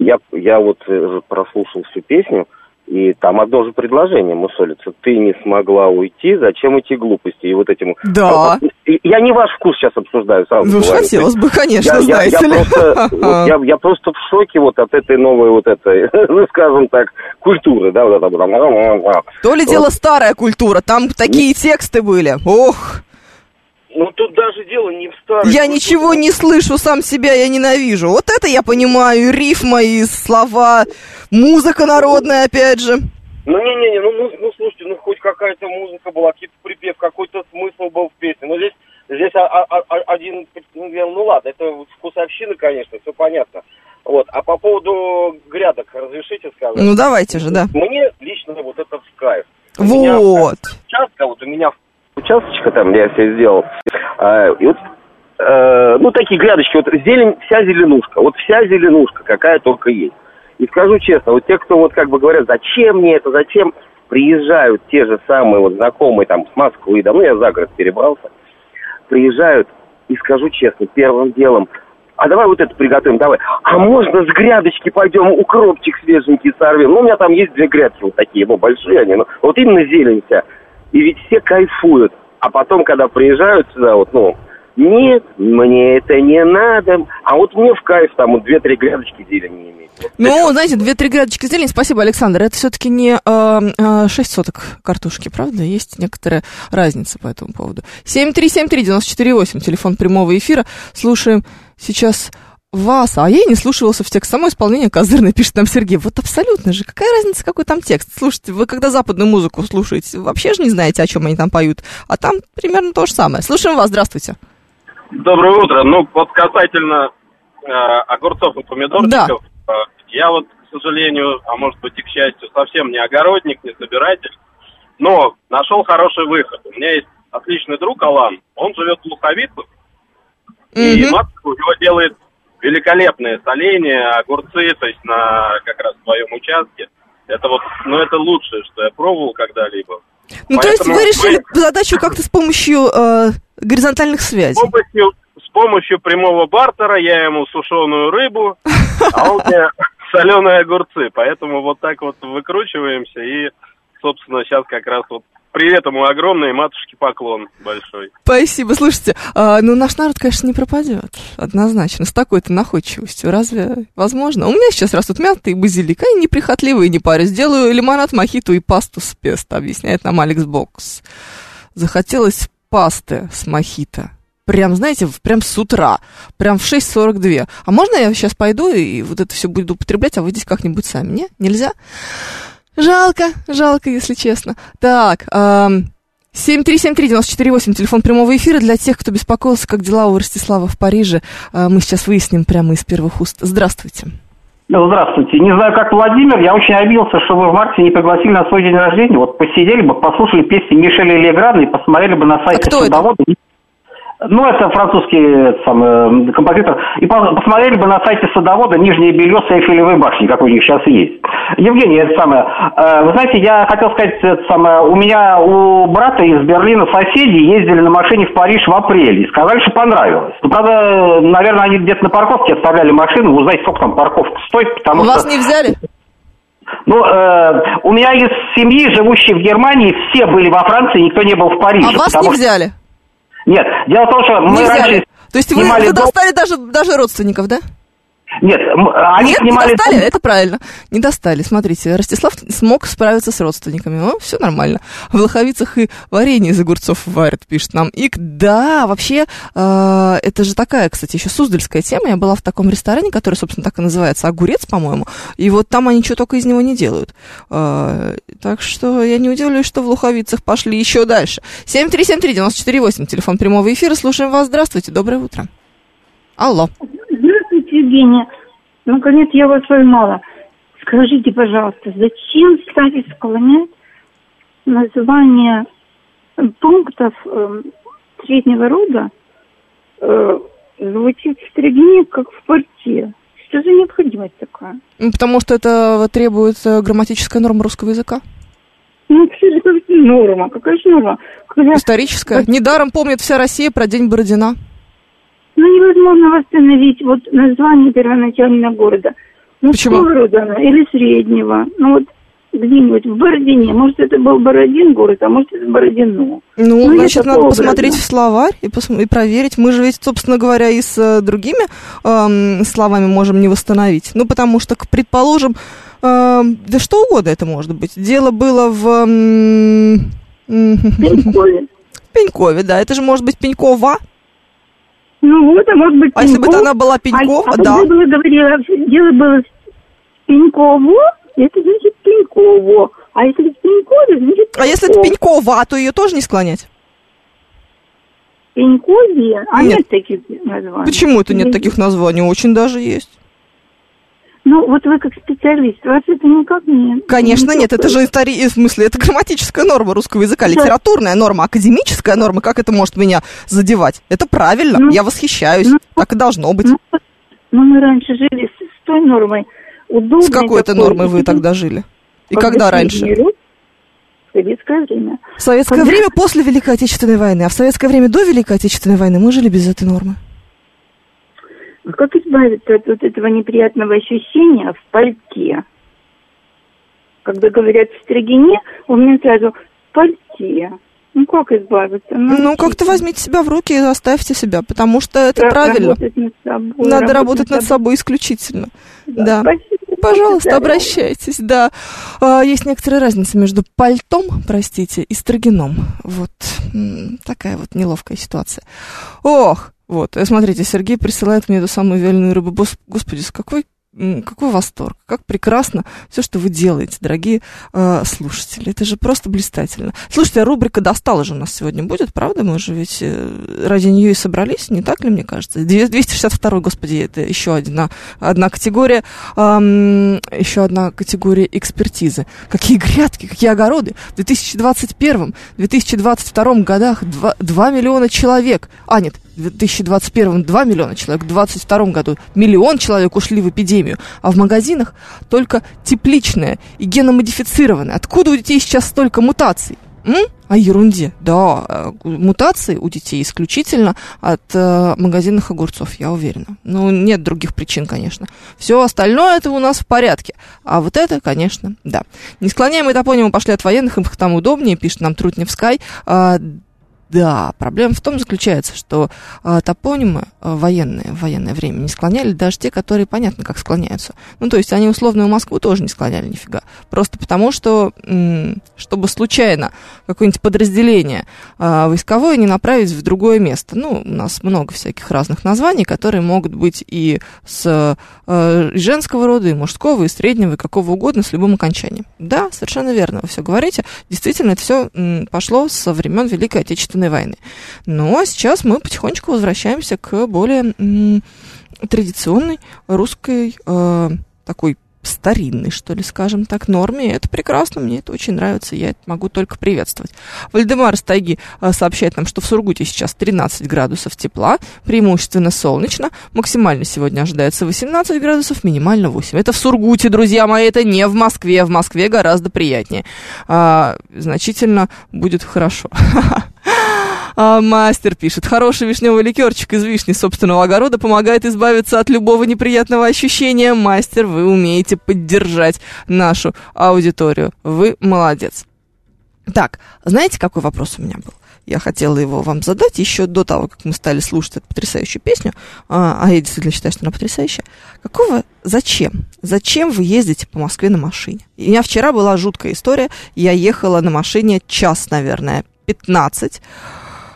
Я, я вот э, прослушал всю песню, и там одно же предложение мусолится. Ты не смогла уйти, зачем эти глупости? И вот этим... Да. Я не ваш вкус сейчас обсуждаю, сразу Ну, говорю. хотелось бы, конечно, я, я- я знаете ли. просто, вот я, я просто в шоке вот от этой новой вот этой, *laughs* ну, скажем так, культуры, да, вот это вот. То ли дело старая культура, там такие тексты были. Ох, Ну, тут даже дело не в старой я ничего не слышу, сам себя я ненавижу. Вот это я понимаю, и рифма, и слова, музыка народная, опять же. Ну, не-не-не, ну, ну, ну, слушайте, ну, хоть какая-то музыка была, какой-то припев, какой-то смысл был в песне. Но здесь, здесь а- а- а- один, ну, ну, ладно, это вкусовщина, конечно, все понятно. Вот, а по поводу грядок, разрешите сказать? Ну, давайте же, да. Мне лично вот это в кайф. У меня Вот. вот у меня участочка там, я себе сделал, а, и вот, э, ну, такие грядочки, вот зелень, вся зеленушка, вот вся зеленушка, какая только есть. И скажу честно, вот те, кто вот как бы говорят, зачем мне это, зачем, приезжают те же самые вот знакомые там с Москвы, да, ну, я за город перебрался, приезжают, и скажу честно, первым делом, а давай вот это приготовим, давай. А можно с грядочки пойдем укропчик свеженький сорвем? Ну, у меня там есть две грядки вот такие, ну, большие они, ну, вот именно зелень вся. И ведь все кайфуют. А потом, когда приезжают сюда, вот, ну, нет, мне это не надо. А вот мне в кайф там вот две-три грядочки зелени иметь. Ну, знаете, две-три грядочки зелени. Спасибо, Александр. Это все-таки не э, 6 соток картошки, правда? Есть некоторая разница по этому поводу. 7373948, телефон прямого эфира. Слушаем сейчас вас, а я и не слушался в текст. Само исполнение козырное, пишет нам Сергей. Вот абсолютно же. Какая разница, какой там текст? Слушайте, вы когда западную музыку слушаете, вообще же не знаете, о чем они там поют. А там примерно то же самое. Слушаем вас, здравствуйте. Доброе утро. Ну, вот касательно э, огурцов и помидорчиков, э, я вот, к сожалению, а может быть и к счастью, совсем не огородник, не собиратель, но нашел хороший выход. У меня есть отличный друг Алан, он живет в Луховицах, и Мгм. матушка у него делает великолепные соленья, огурцы, то есть на как раз своем участке. Это вот, ну это лучшее, что я пробовал когда-либо. Ну, то есть Поэтому вы решили мы- задачу как-то с помощью э, горизонтальных связей. С помощью, с помощью прямого бартера я ему сушеную рыбу, а он мне *laughs* соленые огурцы. Поэтому вот так вот выкручиваемся и, собственно, сейчас как раз вот привет ему огромный, и матушке поклон большой. Спасибо. Слушайте, а, ну наш народ, конечно, не пропадет. Однозначно. С такой-то находчивостью. Разве возможно? У меня сейчас растут мяты и базилик. Они неприхотливые, не парю. Сделаю лимонад, мохито и пасту с песто, объясняет нам Алекс Бокс. Захотелось пасты с мохито. Прям, знаете, прям с утра. Прям в 6.42. А можно я сейчас пойду и вот это все буду употреблять, а вы здесь как-нибудь сами? Не? Нельзя? Жалко, жалко, если честно. Так, ам, 7373948, телефон прямого эфира для тех, кто беспокоился, как дела у Ростислава в Париже. А, Мы сейчас выясним прямо из первых уст. Здравствуйте. Здравствуйте. Не знаю, как Владимир, я очень обиделся, что вы в марте не пригласили на свой день рождения. Вот посидели бы, послушали песни Мишеля Леграна и посмотрели бы на сайте кто это? Ну, это французский сам, э, композитор. И по- посмотрели бы на сайте садовода Нижнее белье с Эйфелевой башни, как у них сейчас есть. Евгений, это самое. э, Вы знаете, я хотел сказать, это самое, у меня у брата из Берлина соседи ездили на машине в Париж в апреле и сказали, что понравилось. Ну, правда, наверное, они где-то на парковке оставляли машину. Вы знаете, сколько там парковка стоит, потому Вас что... не взяли? Ну, э, у меня из семьи, живущей в Германии, все были во Франции, никто не был в Париже. А вас не потому что- взяли? Нет, дело в том, что мы не взяли. раньше То есть вы, вы достали даже, даже родственников, да? Нет, м- они Нет, снимали не достали, это правильно. Не достали. Смотрите, Ростислав смог справиться с родственниками. Ну, все нормально. В Лоховицах и варенье из огурцов варят, пишет нам Ик. Да, вообще, э, это же такая, кстати, еще суздальская тема. Я была в таком ресторане, который, собственно, так и называется, огурец, по-моему. И вот там они что только из него не делают. Э, так что я не удивлюсь, что в Луховицах пошли еще дальше. 7373948, телефон прямого эфира. Слушаем вас. Здравствуйте, доброе утро. Алло. Здравствуйте, Евгения. Наконец я вас поймала. Скажите, пожалуйста, зачем стали склонять название пунктов э, среднего рода э, звучит в Строгине как в порте? Что за необходимость такая? Ну, Потому что это требует э, грамматическая норма русского языка. Ну, все же как норма. Какая же норма? Когда, Историческая. Недаром помнит вся Россия про День Бородина. Ну, невозможно восстановить вот название первоначального города. Ну, Почему? рода оно или среднего. Ну, вот где-нибудь в Бородине. Может, это был Бородин город, а может, это Бородино. Ну, Ну, значит, надо образно. посмотреть в словарь и, пос- и проверить. Мы же ведь, собственно говоря, и с э, другими эм, словами можем не восстановить. Ну, потому что, предположим, эм, да что угодно это может быть. Дело было в... эм, м, Пенькове. *laughs* Пенькове, да. Это же может быть Пенькова. Ну, вот, а может быть, А если бы Пеньков. она была Пенькова, а, а да. было говорила, дело было в Пеньково, это значит Пеньково. А если в Пенькове, значит А если это Пеньков. Пенькова, то ее тоже не склонять? Пенькове? А Нет. нет, таких названий. Почему это нет таких названий? Очень даже есть. Ну, вот вы как специалист, вас это никак не... Конечно, не нет, это же истори... в смысле, это грамматическая норма русского языка, литературная норма, академическая норма, как это может меня задевать? Это правильно, Ну, я восхищаюсь, ну, так и должно быть. Ну, ну, мы раньше жили с, с той нормой. Удобной С какой-то нормой вы тогда жили? И Когда раньше? советское время. В советское Когда- время после Великой Отечественной войны, а в советское время до Великой Отечественной войны мы жили без этой нормы. А Как избавиться от вот этого неприятного ощущения в пальте? Когда говорят в Строгине, у меня сразу в пальте. Ну, как избавиться? Ну, как-то возьмите себя в руки и заставьте себя, потому что это Ра- правильно. Работать над собой. Надо работать над собой исключительно. Да. Пожалуйста, Здорово. обращайтесь, да. А, Есть некоторая разница между пальтом, простите, и строгином. Вот такая вот неловкая ситуация. Ох, вот, э, смотрите, Сергей присылает мне эту самую вяленую рыбу. Господи, с какой какой восторг, как прекрасно все, что вы делаете, дорогие э, слушатели. Это же просто блистательно. Слушайте, а рубрика «Достала» же у нас сегодня будет, правда? Мы же ведь э, ради нее и собрались, не так ли, мне кажется? Две- 262 господи, это еще одна, одна категория, ам, еще одна категория экспертизы. Какие грядки, какие огороды. В 2021-2022 годах 2, 2 миллиона человек, а нет, 2021 2 миллиона человек, в 2022 году миллион человек ушли в эпидемию, а в магазинах только тепличное и геномодифицированное. Откуда у детей сейчас столько мутаций? М? О ерунде. Да, э, мутации у детей исключительно от э, магазинных огурцов, я уверена. Ну, нет других причин, конечно. Все остальное это у нас в порядке. А вот это, конечно, да. Не склоняем топонимы пошли от военных, им там удобнее, пишет нам Трутневскай. А, да, проблема в том заключается, что э, топонимы э, военные в военное время не склоняли даже те, которые понятно, как склоняются. Ну, то есть они условную Москву тоже не склоняли нифига. Просто потому, что, м, чтобы случайно какое-нибудь подразделение э, войсковое не направить в другое место. Ну, у нас много всяких разных названий, которые могут быть и с э, и женского рода, и мужского, и среднего, и какого угодно, с любым окончанием. Да, совершенно верно, вы все говорите. Действительно, это все пошло со времен Великой Отечественной войны. Ну, а сейчас мы потихонечку возвращаемся к более м, традиционной русской э, такой старинной, что ли, скажем так, норме. Это прекрасно, мне это очень нравится, я это могу только приветствовать. Вальдемар Стайги э, сообщает нам, что в Сургуте сейчас 13 градусов тепла, преимущественно солнечно, максимально сегодня ожидается 18 градусов, минимально 8. Это в Сургуте, друзья мои, это не в Москве, в Москве гораздо приятнее. А, значительно будет хорошо. *laughs* А, мастер пишет, хороший вишневый ликерчик из вишни собственного огорода помогает избавиться от любого неприятного ощущения. Мастер, вы умеете поддержать нашу аудиторию. Вы молодец. Так, знаете, какой вопрос у меня был? Я хотела его вам задать еще до того, как мы стали слушать эту потрясающую песню. А, а я действительно считаю, что она потрясающая. Какого, зачем? Зачем вы ездите по Москве на машине? У меня вчера была жуткая история. Я ехала на машине час, наверное, 15.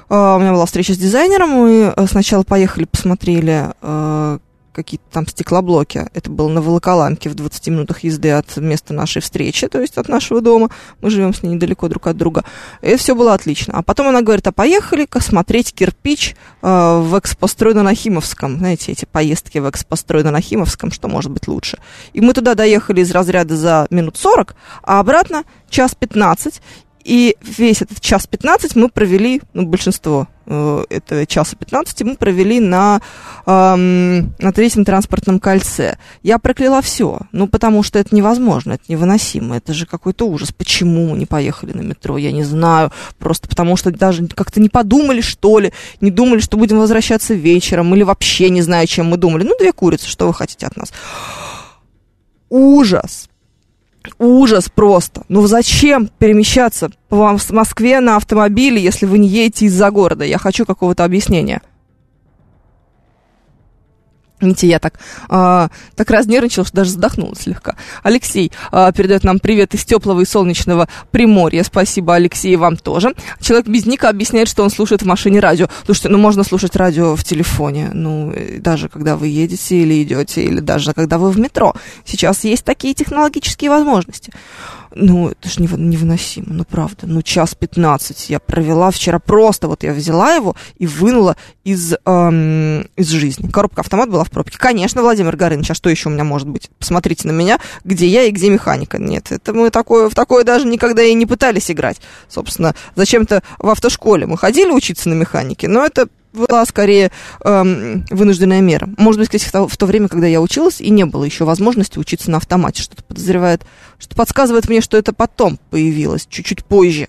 А, у меня была встреча с дизайнером. Мы э, сначала поехали, посмотрели э, какие-то там стеклоблоки. Это было на Волоколамке в 20 минутах езды от места нашей встречи, то есть от нашего дома. Мы живем с ней недалеко друг от друга. И все было отлично. А потом она говорит, а поехали-ка смотреть кирпич э, в экспострой на Нахимовском. Знаете, эти поездки в экспострой на Нахимовском, что может быть лучше. И мы туда доехали из разряда за минут 40, а обратно час 15. И весь этот час 15 мы провели, ну, большинство э, этого часа 15 мы провели на, э, на третьем транспортном кольце. Я прокляла все, ну, потому что это невозможно, это невыносимо, это же какой-то ужас. Почему мы не поехали на метро, я не знаю, просто потому что даже как-то не подумали, что ли, не думали, что будем возвращаться вечером, или вообще не знаю, чем мы думали. Ну, две курицы, что вы хотите от нас? Ужас, Ужас просто. Ну зачем перемещаться по Москве на автомобиле, если вы не едете из-за города? Я хочу какого-то объяснения. Видите, я так, а, так разнервничала, что даже задохнула слегка. Алексей а, передает нам привет из теплого и солнечного Приморья. Спасибо, Алексей, вам тоже. Человек без ника объясняет, что он слушает в машине радио. Слушайте, ну можно слушать радио в телефоне, ну даже когда вы едете или идете, или даже когда вы в метро. Сейчас есть такие технологические возможности. Ну, это же невыносимо, ну, правда. Ну, час 15 я провела вчера просто, вот я взяла его и вынула из, эм, из жизни. Коробка-автомат была в пробке. Конечно, Владимир Горыныч, а что еще у меня может быть? Посмотрите на меня, где я и где механика. Нет, это мы такое, в такое даже никогда и не пытались играть. Собственно, зачем-то в автошколе мы ходили учиться на механике, но это была скорее эм, вынужденная мера. Может быть, кстати, в то, время, когда я училась, и не было еще возможности учиться на автомате. Что-то подозревает, что подсказывает мне, что это потом появилось, чуть-чуть позже.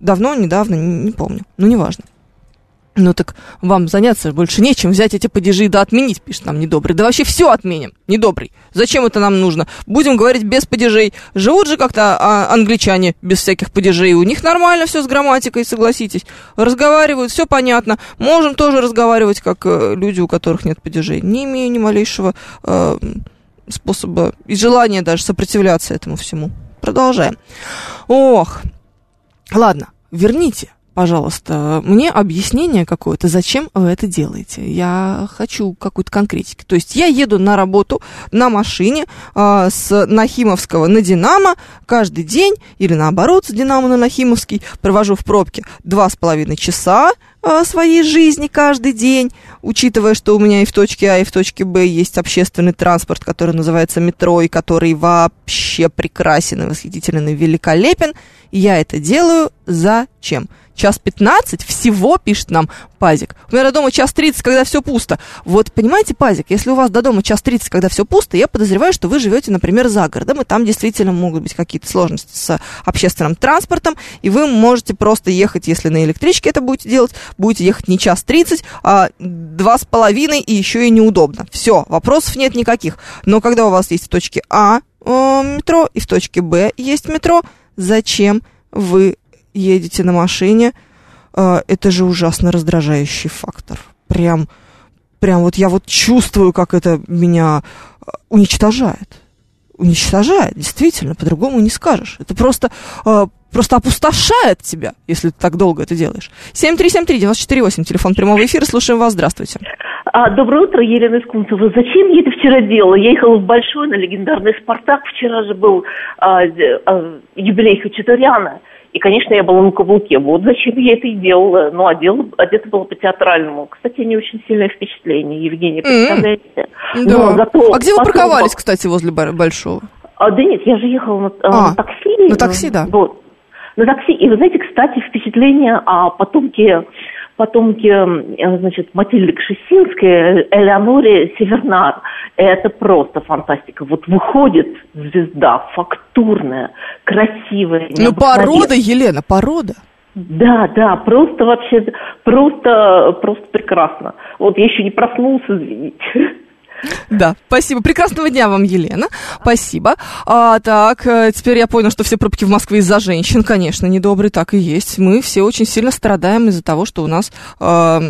Давно, недавно, не, не помню. Ну, неважно. Ну так вам заняться больше нечем, взять эти падежи да отменить, пишет нам недобрый. Да вообще все отменим, недобрый. Зачем это нам нужно? Будем говорить без падежей. Живут же как-то а, англичане без всяких падежей. У них нормально все с грамматикой, согласитесь. Разговаривают, все понятно. Можем тоже разговаривать, как э, люди, у которых нет падежей. Не имею ни малейшего э, способа и желания даже сопротивляться этому всему. Продолжаем. Ох, ладно, верните пожалуйста, мне объяснение какое-то, зачем вы это делаете. Я хочу какую-то конкретику. То есть я еду на работу на машине э, с Нахимовского на Динамо каждый день, или наоборот, с Динамо на Нахимовский, провожу в пробке два с половиной часа э, своей жизни каждый день, учитывая, что у меня и в точке А, и в точке Б есть общественный транспорт, который называется метро, и который вообще прекрасен и восхитителен и великолепен. я это делаю зачем? Час 15 всего, пишет нам Пазик. У меня до дома час 30, когда все пусто. Вот, понимаете, Пазик, если у вас до дома час 30, когда все пусто, я подозреваю, что вы живете, например, за городом, и там действительно могут быть какие-то сложности с общественным транспортом, и вы можете просто ехать, если на электричке это будете делать, будете ехать не час 30, а два с половиной, и еще и неудобно. Все, вопросов нет никаких. Но когда у вас есть в точке А э, метро и в точке Б есть метро, зачем вы едете на машине, э, это же ужасно раздражающий фактор. Прям, прям вот я вот чувствую, как это меня э, уничтожает. Уничтожает, действительно, по-другому не скажешь. Это просто, э, просто опустошает тебя, если ты так долго это делаешь. 7373948, телефон прямого эфира, слушаем вас, здравствуйте. А, доброе утро, Елена Искунцева. Зачем я это вчера делала? Я ехала в Большой на легендарный «Спартак». Вчера же был а, а, юбилей Хачатуряна. И, конечно, я была на каблуке. Вот зачем я это и делала. Ну, одела, одета была по-театральному. Кстати, не очень сильное впечатление, Евгения, представляете? Mm-hmm. Да. Но зато а где вы парковались, кстати, возле Большого? А, да нет, я же ехала на, а, на такси. На такси, да. Вот. На такси. И вы знаете, кстати, впечатление о потомке потомки, э, значит, Матильды Кшесинской, Элеоноре Севернар. Это просто фантастика. Вот выходит звезда фактурная, красивая. Ну, порода, Елена, порода. Да, да, просто вообще, просто, просто прекрасно. Вот я еще не проснулся, извините. Да, спасибо. Прекрасного дня вам, Елена. Спасибо. А, так, э, теперь я понял, что все пробки в Москве из-за женщин, конечно, недобрые, так и есть. Мы все очень сильно страдаем из-за того, что у нас э,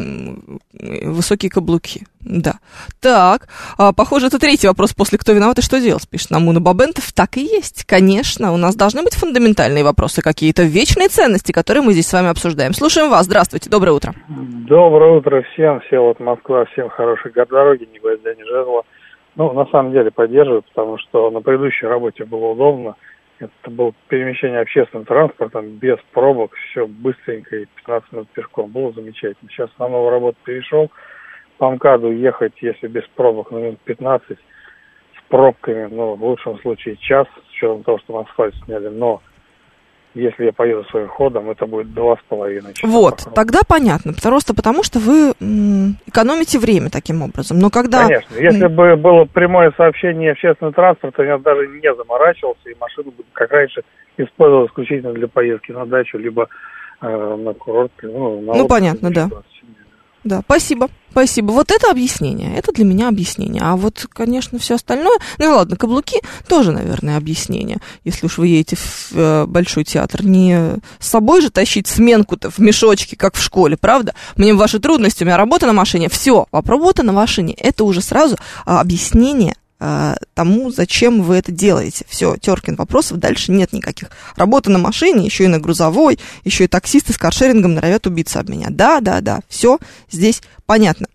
высокие каблуки. Да. Так, а, похоже, это третий вопрос после «Кто виноват и что делать?» пишет Намуна Бабентов. Так и есть, конечно. У нас должны быть фундаментальные вопросы, какие-то вечные ценности, которые мы здесь с вами обсуждаем. Слушаем вас. Здравствуйте. Доброе утро. Доброе утро всем. Все вот Москва, всем хорошей дороги, ни гвоздя, ни жезла. Ну, на самом деле поддерживаю, потому что на предыдущей работе было удобно. Это было перемещение общественным транспортом, без пробок, все быстренько и 15 минут пешком. Было замечательно. Сейчас на новую работу перешел – по МКАДу ехать, если без пробок, ну, минут 15, с пробками, ну, в лучшем случае час, с учетом того, что мы асфальт сняли, но если я поеду своим ходом, это будет два с половиной часа. Вот, походу. тогда понятно, просто потому что вы экономите время таким образом. Но когда... Конечно, если бы было прямое сообщение общественного транспорта, я даже не заморачивался, и машину бы, как раньше, использовал исключительно для поездки на дачу, либо э, на курорт. Ну, на ну понятно, да. Да, спасибо, спасибо. Вот это объяснение, это для меня объяснение. А вот, конечно, все остальное, ну ладно, каблуки тоже, наверное, объяснение. Если уж вы едете в э, Большой театр, не с собой же тащить сменку-то в мешочке, как в школе, правда? Мне ваши трудности, у меня работа на машине, все, а работа на машине, это уже сразу а, объяснение тому, зачем вы это делаете. Все, Теркин, вопросов дальше нет никаких. Работа на машине, еще и на грузовой, еще и таксисты с каршерингом норовят убиться об меня. Да, да, да, все здесь понятно.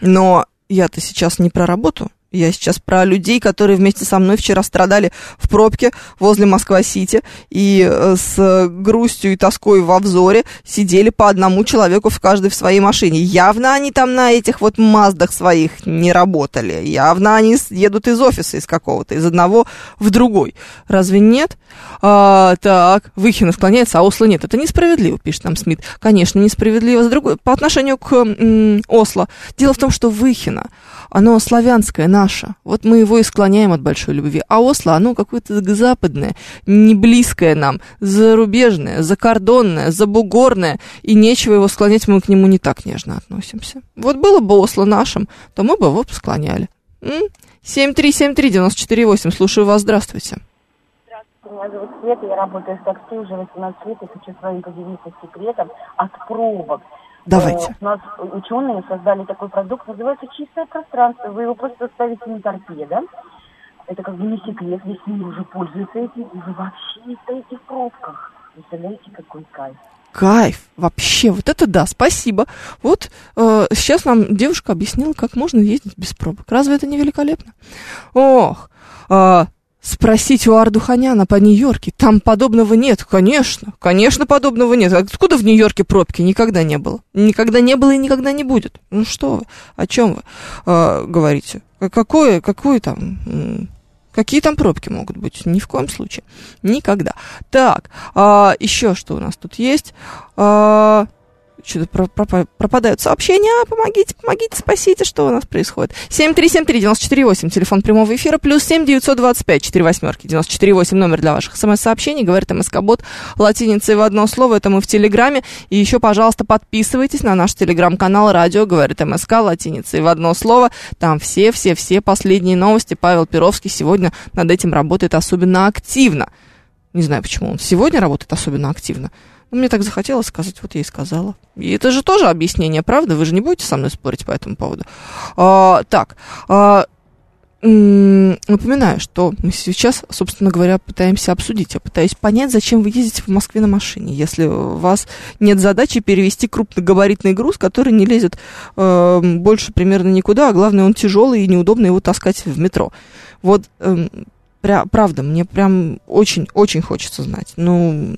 Но я-то сейчас не про работу, я сейчас про людей, которые вместе со мной вчера страдали в пробке возле Москва-Сити и э, с грустью и тоской во взоре сидели по одному человеку в каждой в своей машине. Явно они там на этих вот Маздах своих не работали. Явно они едут из офиса из какого-то, из одного в другой. Разве нет? А, так, Выхина склоняется, а Осло нет. Это несправедливо, пишет нам Смит. Конечно, несправедливо. С другой, по отношению к м, Осло. Дело в том, что Выхина, оно славянское, наше. Вот мы его и склоняем от большой любви. А Осло, оно какое-то западное, не близкое нам, зарубежное, закордонное, забугорное, и нечего его склонять, мы к нему не так нежно относимся. Вот было бы Осло нашим, то мы бы его склоняли. 7373948, слушаю вас, здравствуйте. Меня зовут Света, я работаю в такси уже 18 лет и хочу с вами поделиться секретом от пробок. Давайте. У нас ученые создали такой продукт, называется чистое пространство. Вы его просто ставите на торпедо. Это как бы не секрет, весь мир уже пользуется этим, и вы вообще не стоите в пробках. Представляете, какой кайф. Кайф, вообще, вот это да, спасибо. Вот э, сейчас нам девушка объяснила, как можно ездить без пробок. Разве это не великолепно? Ох, э, Спросить у Ардуханяна по Нью-Йорке. Там подобного нет. Конечно, конечно, подобного нет. Откуда в Нью-Йорке пробки? Никогда не было. Никогда не было и никогда не будет. Ну что вы, о чем вы э, говорите? Какое, какое там... Какие там пробки могут быть? Ни в коем случае. Никогда. Так, а, еще что у нас тут есть? А, что-то пропадают сообщения. Помогите, помогите, спасите, что у нас происходит. 7373948, телефон прямого эфира, плюс 7 925 4 восьмерки, 94,8 номер для ваших смс-сообщений, говорит МСК-бот, латиницей в одно слово, это мы в Телеграме. И еще, пожалуйста, подписывайтесь на наш Телеграм-канал «Радио», говорит МСК, латиницей в одно слово. Там все-все-все последние новости. Павел Перовский сегодня над этим работает особенно активно. Не знаю, почему он сегодня работает особенно активно. Ну, мне так захотелось сказать, вот я и сказала. И это же тоже объяснение, правда? Вы же не будете со мной спорить по этому поводу. А, так, а, напоминаю, что мы сейчас, собственно говоря, пытаемся обсудить. Я пытаюсь понять, зачем вы ездите в Москве на машине, если у вас нет задачи перевести крупногабаритный груз, который не лезет э, больше примерно никуда, а главное, он тяжелый и неудобно его таскать в метро. Вот, э, пря, правда, мне прям очень-очень хочется знать. Ну,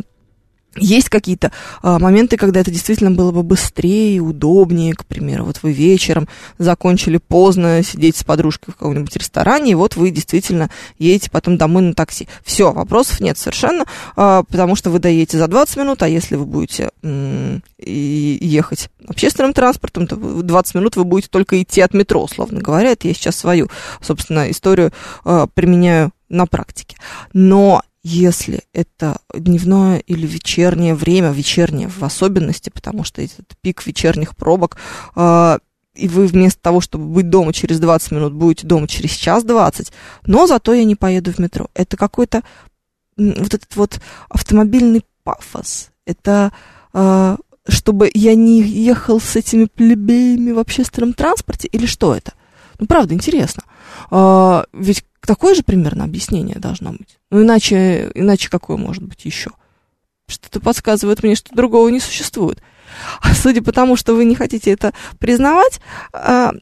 есть какие-то а, моменты, когда это действительно было бы быстрее, удобнее, к примеру, вот вы вечером закончили поздно сидеть с подружкой в каком-нибудь ресторане, и вот вы действительно едете потом домой на такси. Все, вопросов нет совершенно, а, потому что вы доедете за 20 минут, а если вы будете м- ехать общественным транспортом, то 20 минут вы будете только идти от метро, условно говоря. Это я сейчас свою, собственно, историю а, применяю на практике. Но если это дневное или вечернее время, вечернее в особенности, потому что этот пик вечерних пробок, э, и вы вместо того, чтобы быть дома через 20 минут, будете дома через час 20, но зато я не поеду в метро. Это какой-то вот этот вот автомобильный пафос. Это э, чтобы я не ехал с этими плебеями в общественном транспорте, или что это? Ну, правда, интересно. А, ведь такое же примерно объяснение должно быть. Ну, иначе, иначе какое может быть еще? Что-то подсказывает мне, что другого не существует. А судя по тому, что вы не хотите это признавать, а,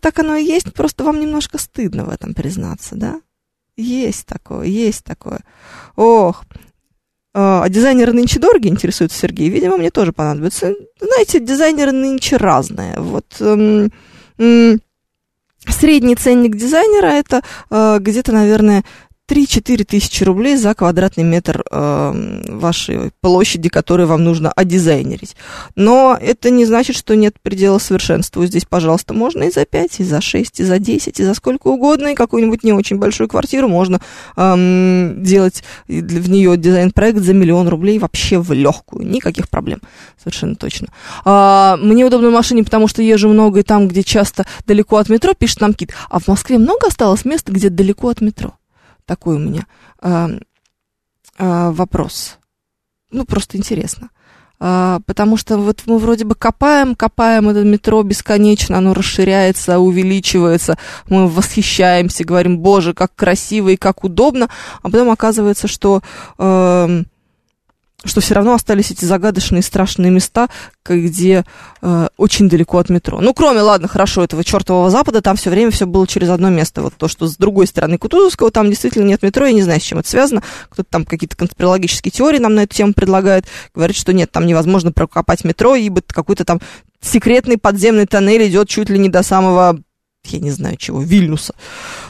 так оно и есть, просто вам немножко стыдно в этом признаться, да? Есть такое, есть такое. Ох, а дизайнеры нынче дороги, интересуется Сергей. Видимо, мне тоже понадобится. Знаете, дизайнеры нынче разные. Вот эм, эм, средний ценник дизайнера это э, где-то, наверное, 3-4 тысячи рублей за квадратный метр э, вашей площади, которую вам нужно одизайнерить. Но это не значит, что нет предела совершенству. Здесь, пожалуйста, можно и за 5, и за 6, и за 10, и за сколько угодно, и какую-нибудь не очень большую квартиру можно э, делать в нее дизайн-проект за миллион рублей вообще в легкую. Никаких проблем. Совершенно точно. А, мне удобно в машине, потому что езжу много, и там, где часто далеко от метро, пишет нам Кит. А в Москве много осталось места, где далеко от метро? Такой у меня э, э, вопрос. Ну, просто интересно. А, потому что вот мы вроде бы копаем, копаем это метро бесконечно, оно расширяется, увеличивается, мы восхищаемся, говорим, боже, как красиво и как удобно, а потом оказывается, что э, что все равно остались эти загадочные страшные места, где э, очень далеко от метро. Ну, кроме, ладно, хорошо, этого чертового запада, там все время все было через одно место. Вот то, что с другой стороны Кутузовского, там действительно нет метро, я не знаю, с чем это связано. Кто-то там какие-то конспирологические теории нам на эту тему предлагает, говорит, что нет, там невозможно прокопать метро, ибо какой-то там секретный подземный тоннель идет чуть ли не до самого я не знаю чего, Вильнюса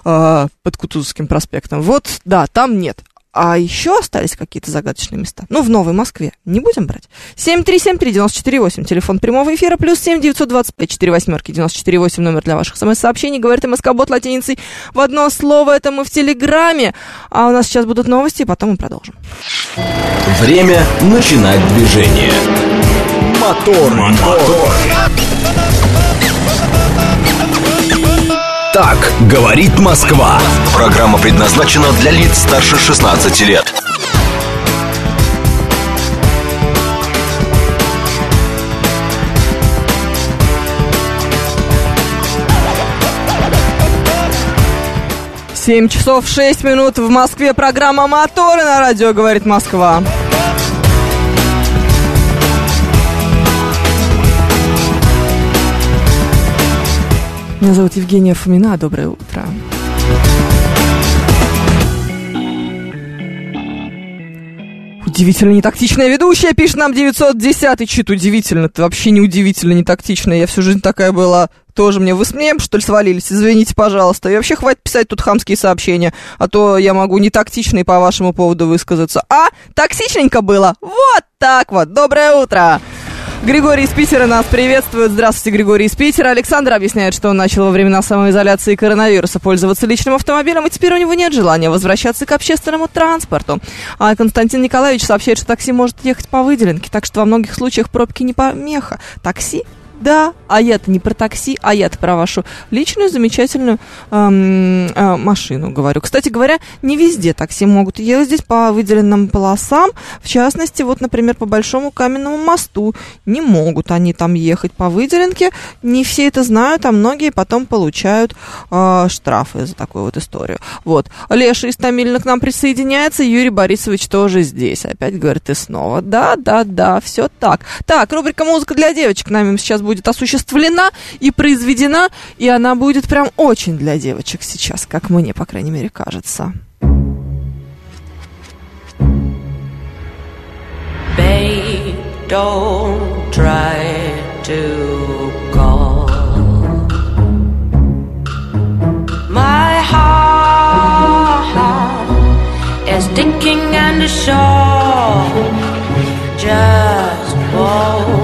э, под Кутузовским проспектом. Вот, да, там нет. А еще остались какие-то загадочные места. Ну, в Новой Москве. Не будем брать. 7373948, телефон прямого эфира, плюс 7 925 4 восьмерки 948, номер для ваших смс-сообщений. Говорит МСК-бот латиницей в одно слово. Это мы в Телеграме. А у нас сейчас будут новости, и потом мы продолжим. Время начинать движение. Мотор, мотор. мотор. Так говорит Москва. Программа предназначена для лиц старше 16 лет. Семь часов шесть минут в Москве. Программа «Моторы» на радио «Говорит Москва». Меня зовут Евгения Фомина. Доброе утро. Удивительно нетактичная ведущая, пишет нам 910 Чит, удивительно, это вообще не удивительно нетактичная. Я всю жизнь такая была. Тоже мне вы с мне, что ли, свалились? Извините, пожалуйста. И вообще хватит писать тут хамские сообщения, а то я могу нетактичный по вашему поводу высказаться. А, токсичненько было? Вот так вот. Доброе утро. Григорий из Питера нас приветствует. Здравствуйте, Григорий из Питера. Александр объясняет, что он начал во времена самоизоляции коронавируса пользоваться личным автомобилем, и теперь у него нет желания возвращаться к общественному транспорту. А Константин Николаевич сообщает, что такси может ехать по выделенке, так что во многих случаях пробки не помеха. Такси да, а я-то не про такси, а я-то про вашу личную замечательную эм, э, машину говорю. Кстати говоря, не везде такси могут ездить по выделенным полосам. В частности, вот, например, по Большому каменному мосту не могут они там ехать по выделенке. Не все это знают, а многие потом получают э, штрафы за такую вот историю. Вот. Леша из Томилина к нам присоединяется. Юрий Борисович тоже здесь. Опять говорит, и снова. Да, да, да, все так. Так, рубрика «Музыка для девочек» нами сейчас будет будет осуществлена и произведена, и она будет прям очень для девочек сейчас, как мне, по крайней мере, кажется. Don't try to call. My heart is thinking and sure just won't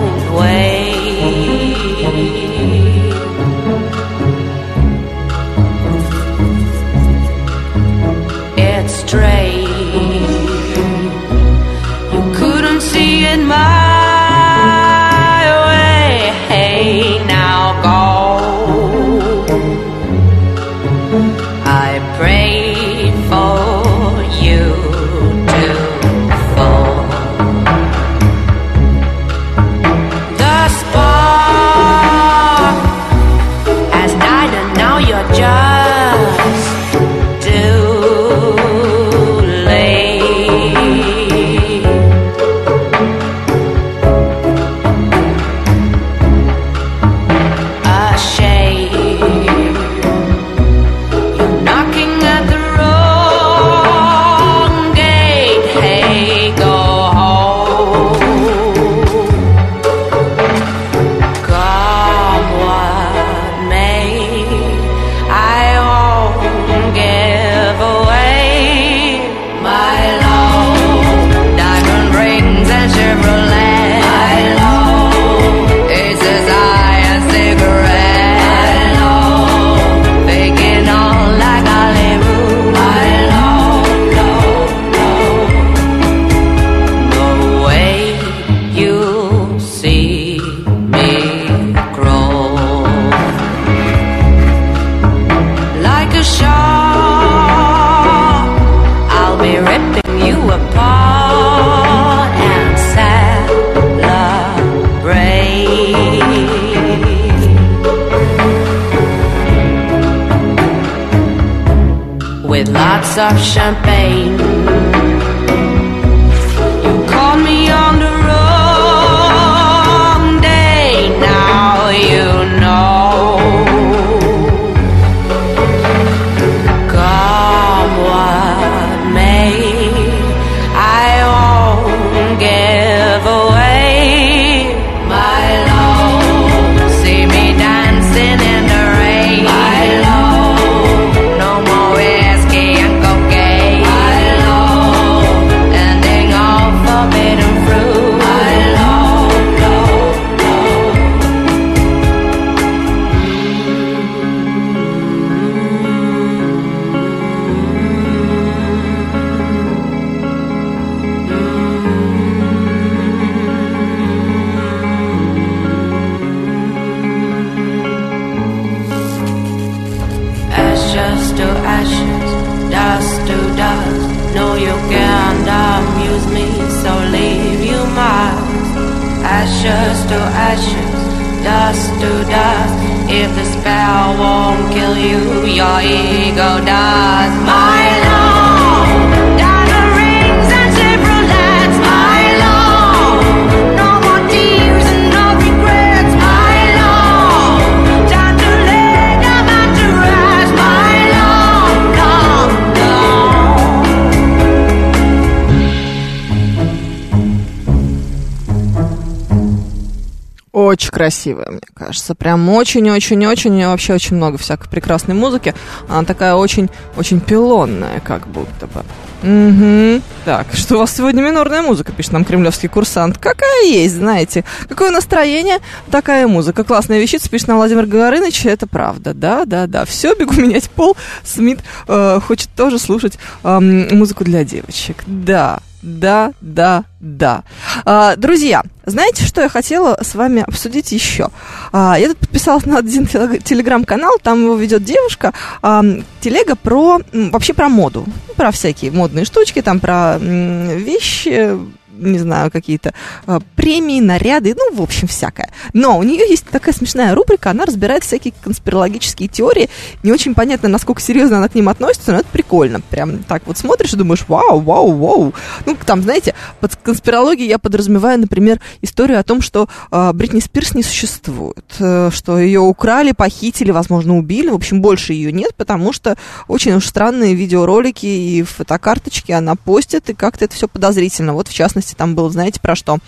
красивая, мне кажется. Прям очень-очень-очень. Вообще очень много всякой прекрасной музыки. Она такая очень-очень пилонная, как будто бы. Угу. Так, что у вас сегодня минорная музыка, пишет нам кремлевский курсант. Какая есть, знаете. Какое настроение, такая музыка. Классная вещица, пишет нам Владимир Говорыныч. Это правда, да, да, да. Все, бегу *laughs* менять пол. Смит э, хочет тоже слушать эм, музыку для девочек. Да, да, да, да. А, друзья, знаете, что я хотела с вами обсудить еще? А, я тут подписалась на один телег- телеграм-канал, там его ведет девушка, а, телега про, вообще про моду, про всякие модные штучки, там про м, вещи, не знаю, какие-то а, премии, наряды, ну, в общем, всякое. Но у нее есть такая смешная рубрика, она разбирает всякие конспирологические теории. Не очень понятно, насколько серьезно она к ним относится, но это прикольно. Прям так вот смотришь и думаешь, вау, вау, вау. Ну, там, знаете, под конспирологией я подразумеваю, например, историю о том, что а, Бритни Спирс не существует, э, что ее украли, похитили, возможно, убили. В общем, больше ее нет, потому что очень уж странные видеоролики и фотокарточки она постит, и как-то это все подозрительно. Вот, в частности, там было, знаете, про что?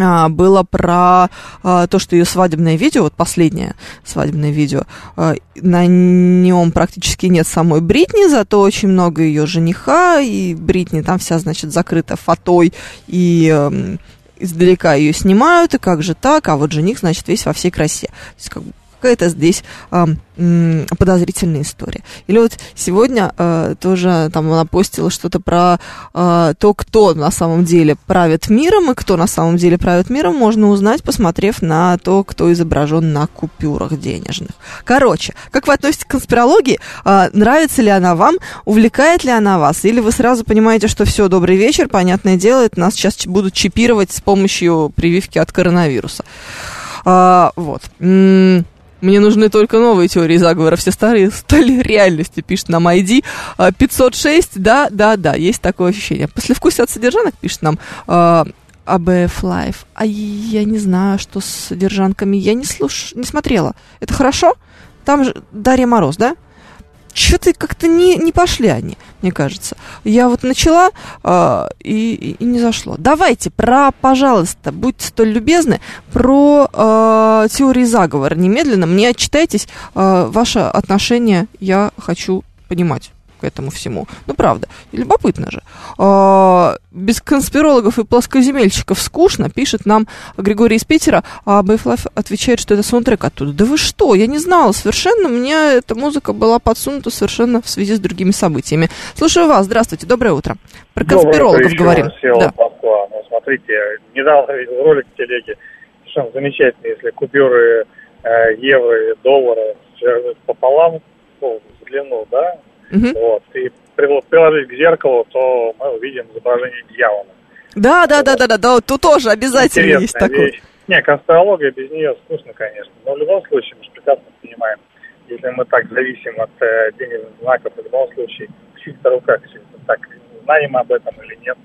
А, было про а, то, что ее свадебное видео, вот последнее свадебное видео, а, на нем практически нет самой Бритни, зато очень много ее жениха, и Бритни там вся, значит, закрыта фатой, и эм, издалека ее снимают, и как же так, а вот жених, значит, весь во всей красе. То есть, как бы, какая-то здесь м, подозрительная история. Или вот сегодня э, тоже там она постила что-то про э, то, кто на самом деле правит миром, и кто на самом деле правит миром, можно узнать, посмотрев на то, кто изображен на купюрах денежных. Короче, как вы относитесь к конспирологии? Э, нравится ли она вам? Увлекает ли она вас? Или вы сразу понимаете, что все, добрый вечер, понятное дело, это нас сейчас будут чипировать с помощью прививки от коронавируса. А, вот. Мне нужны только новые теории заговора, все старые *laughs* стали реальностью, пишет нам ID. А, 506, да, да, да, есть такое ощущение. Послевкусие от содержанок, пишет нам а, ABF Live. А я не знаю, что с содержанками. Я не слуш... не смотрела. Это хорошо? Там же Дарья Мороз, да? Что-то как-то не, не пошли они, мне кажется. Я вот начала а, и, и- не зашло. Давайте про, пожалуйста, будьте столь любезны, про а, теории заговора немедленно. Мне отчитайтесь а, ваше отношение, я хочу понимать к этому всему. Ну, правда, любопытно же. А, без конспирологов и плоскоземельщиков скучно, пишет нам Григорий из Питера, а Бэйфлайф отвечает, что это саундтрек оттуда. Да вы что, я не знала совершенно, мне эта музыка была подсунута совершенно в связи с другими событиями. Слушаю вас, здравствуйте, доброе утро. Про конспирологов Доброе утро, говорим. Да. Москва. Ну, смотрите, недавно видел ролик в телеге, совершенно замечательный, если купюры э, евро и доллара свернуть пополам, ну, в длину, да, вот, и при- приложить к зеркалу, то мы увидим изображение дьявола. Да, да, да, да, да, да, вот тут тоже обязательно есть Интересная такое. вещь. Не, конспирология без нее скучно, конечно. Но в любом случае, мы же прекрасно понимаем, если мы так зависим от э, денежных знаков, в любом случае фильтру как все это так? Знаем об этом или нет?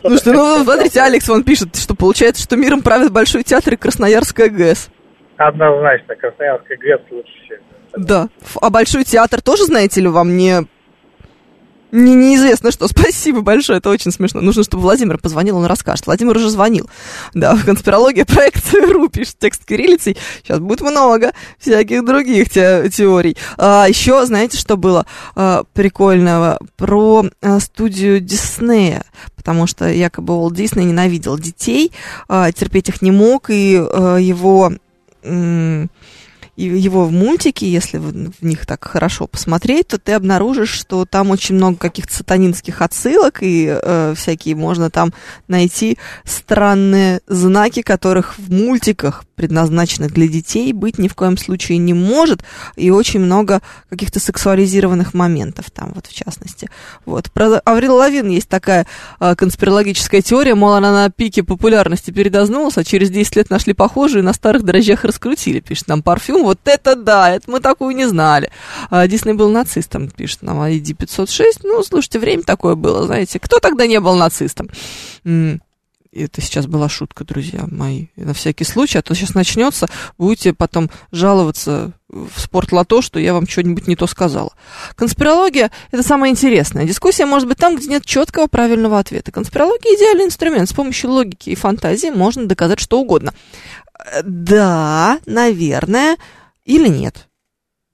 Слушайте, ну, смотрите, Алекс вон пишет, что получается, что миром правит Большой театр и Красноярская ГЭС. Однозначно, Красноярская ГЭС лучше всех. Да. А Большой театр тоже, знаете ли, вам не не, неизвестно что. *laughs* Спасибо большое, это очень смешно. Нужно, чтобы Владимир позвонил, он расскажет. Владимир уже звонил. Да, конспирология проект РУ пишет текст кириллицей. Сейчас будет много всяких других те, теорий. А, еще, знаете, что было а, прикольного? Про а, студию Диснея. Потому что якобы Уолт Дисней ненавидел детей, а, терпеть их не мог, и а, его... его в мультике, если в них так хорошо посмотреть, то ты обнаружишь, что там очень много каких-то сатанинских отсылок, и э, всякие можно там найти странные знаки, которых в мультиках, предназначенных для детей, быть ни в коем случае не может, и очень много каких-то сексуализированных моментов там, вот в частности. Вот. Про Аврил Лавин есть такая э, конспирологическая теория, мол, она на пике популярности передознулась, а через 10 лет нашли похожие, на старых дрожжах раскрутили, пишет нам парфюм, вот это да, это мы такую не знали. А, Дисней был нацистом, пишет нам ID 506. Ну, слушайте, время такое было, знаете. Кто тогда не был нацистом? это сейчас была шутка, друзья мои. На всякий случай, а то сейчас начнется, будете потом жаловаться в спортлото, что я вам что-нибудь не то сказала. Конспирология – это самое интересное. Дискуссия может быть там, где нет четкого правильного ответа. Конспирология – идеальный инструмент. С помощью логики и фантазии можно доказать что угодно. Да, наверное, или нет.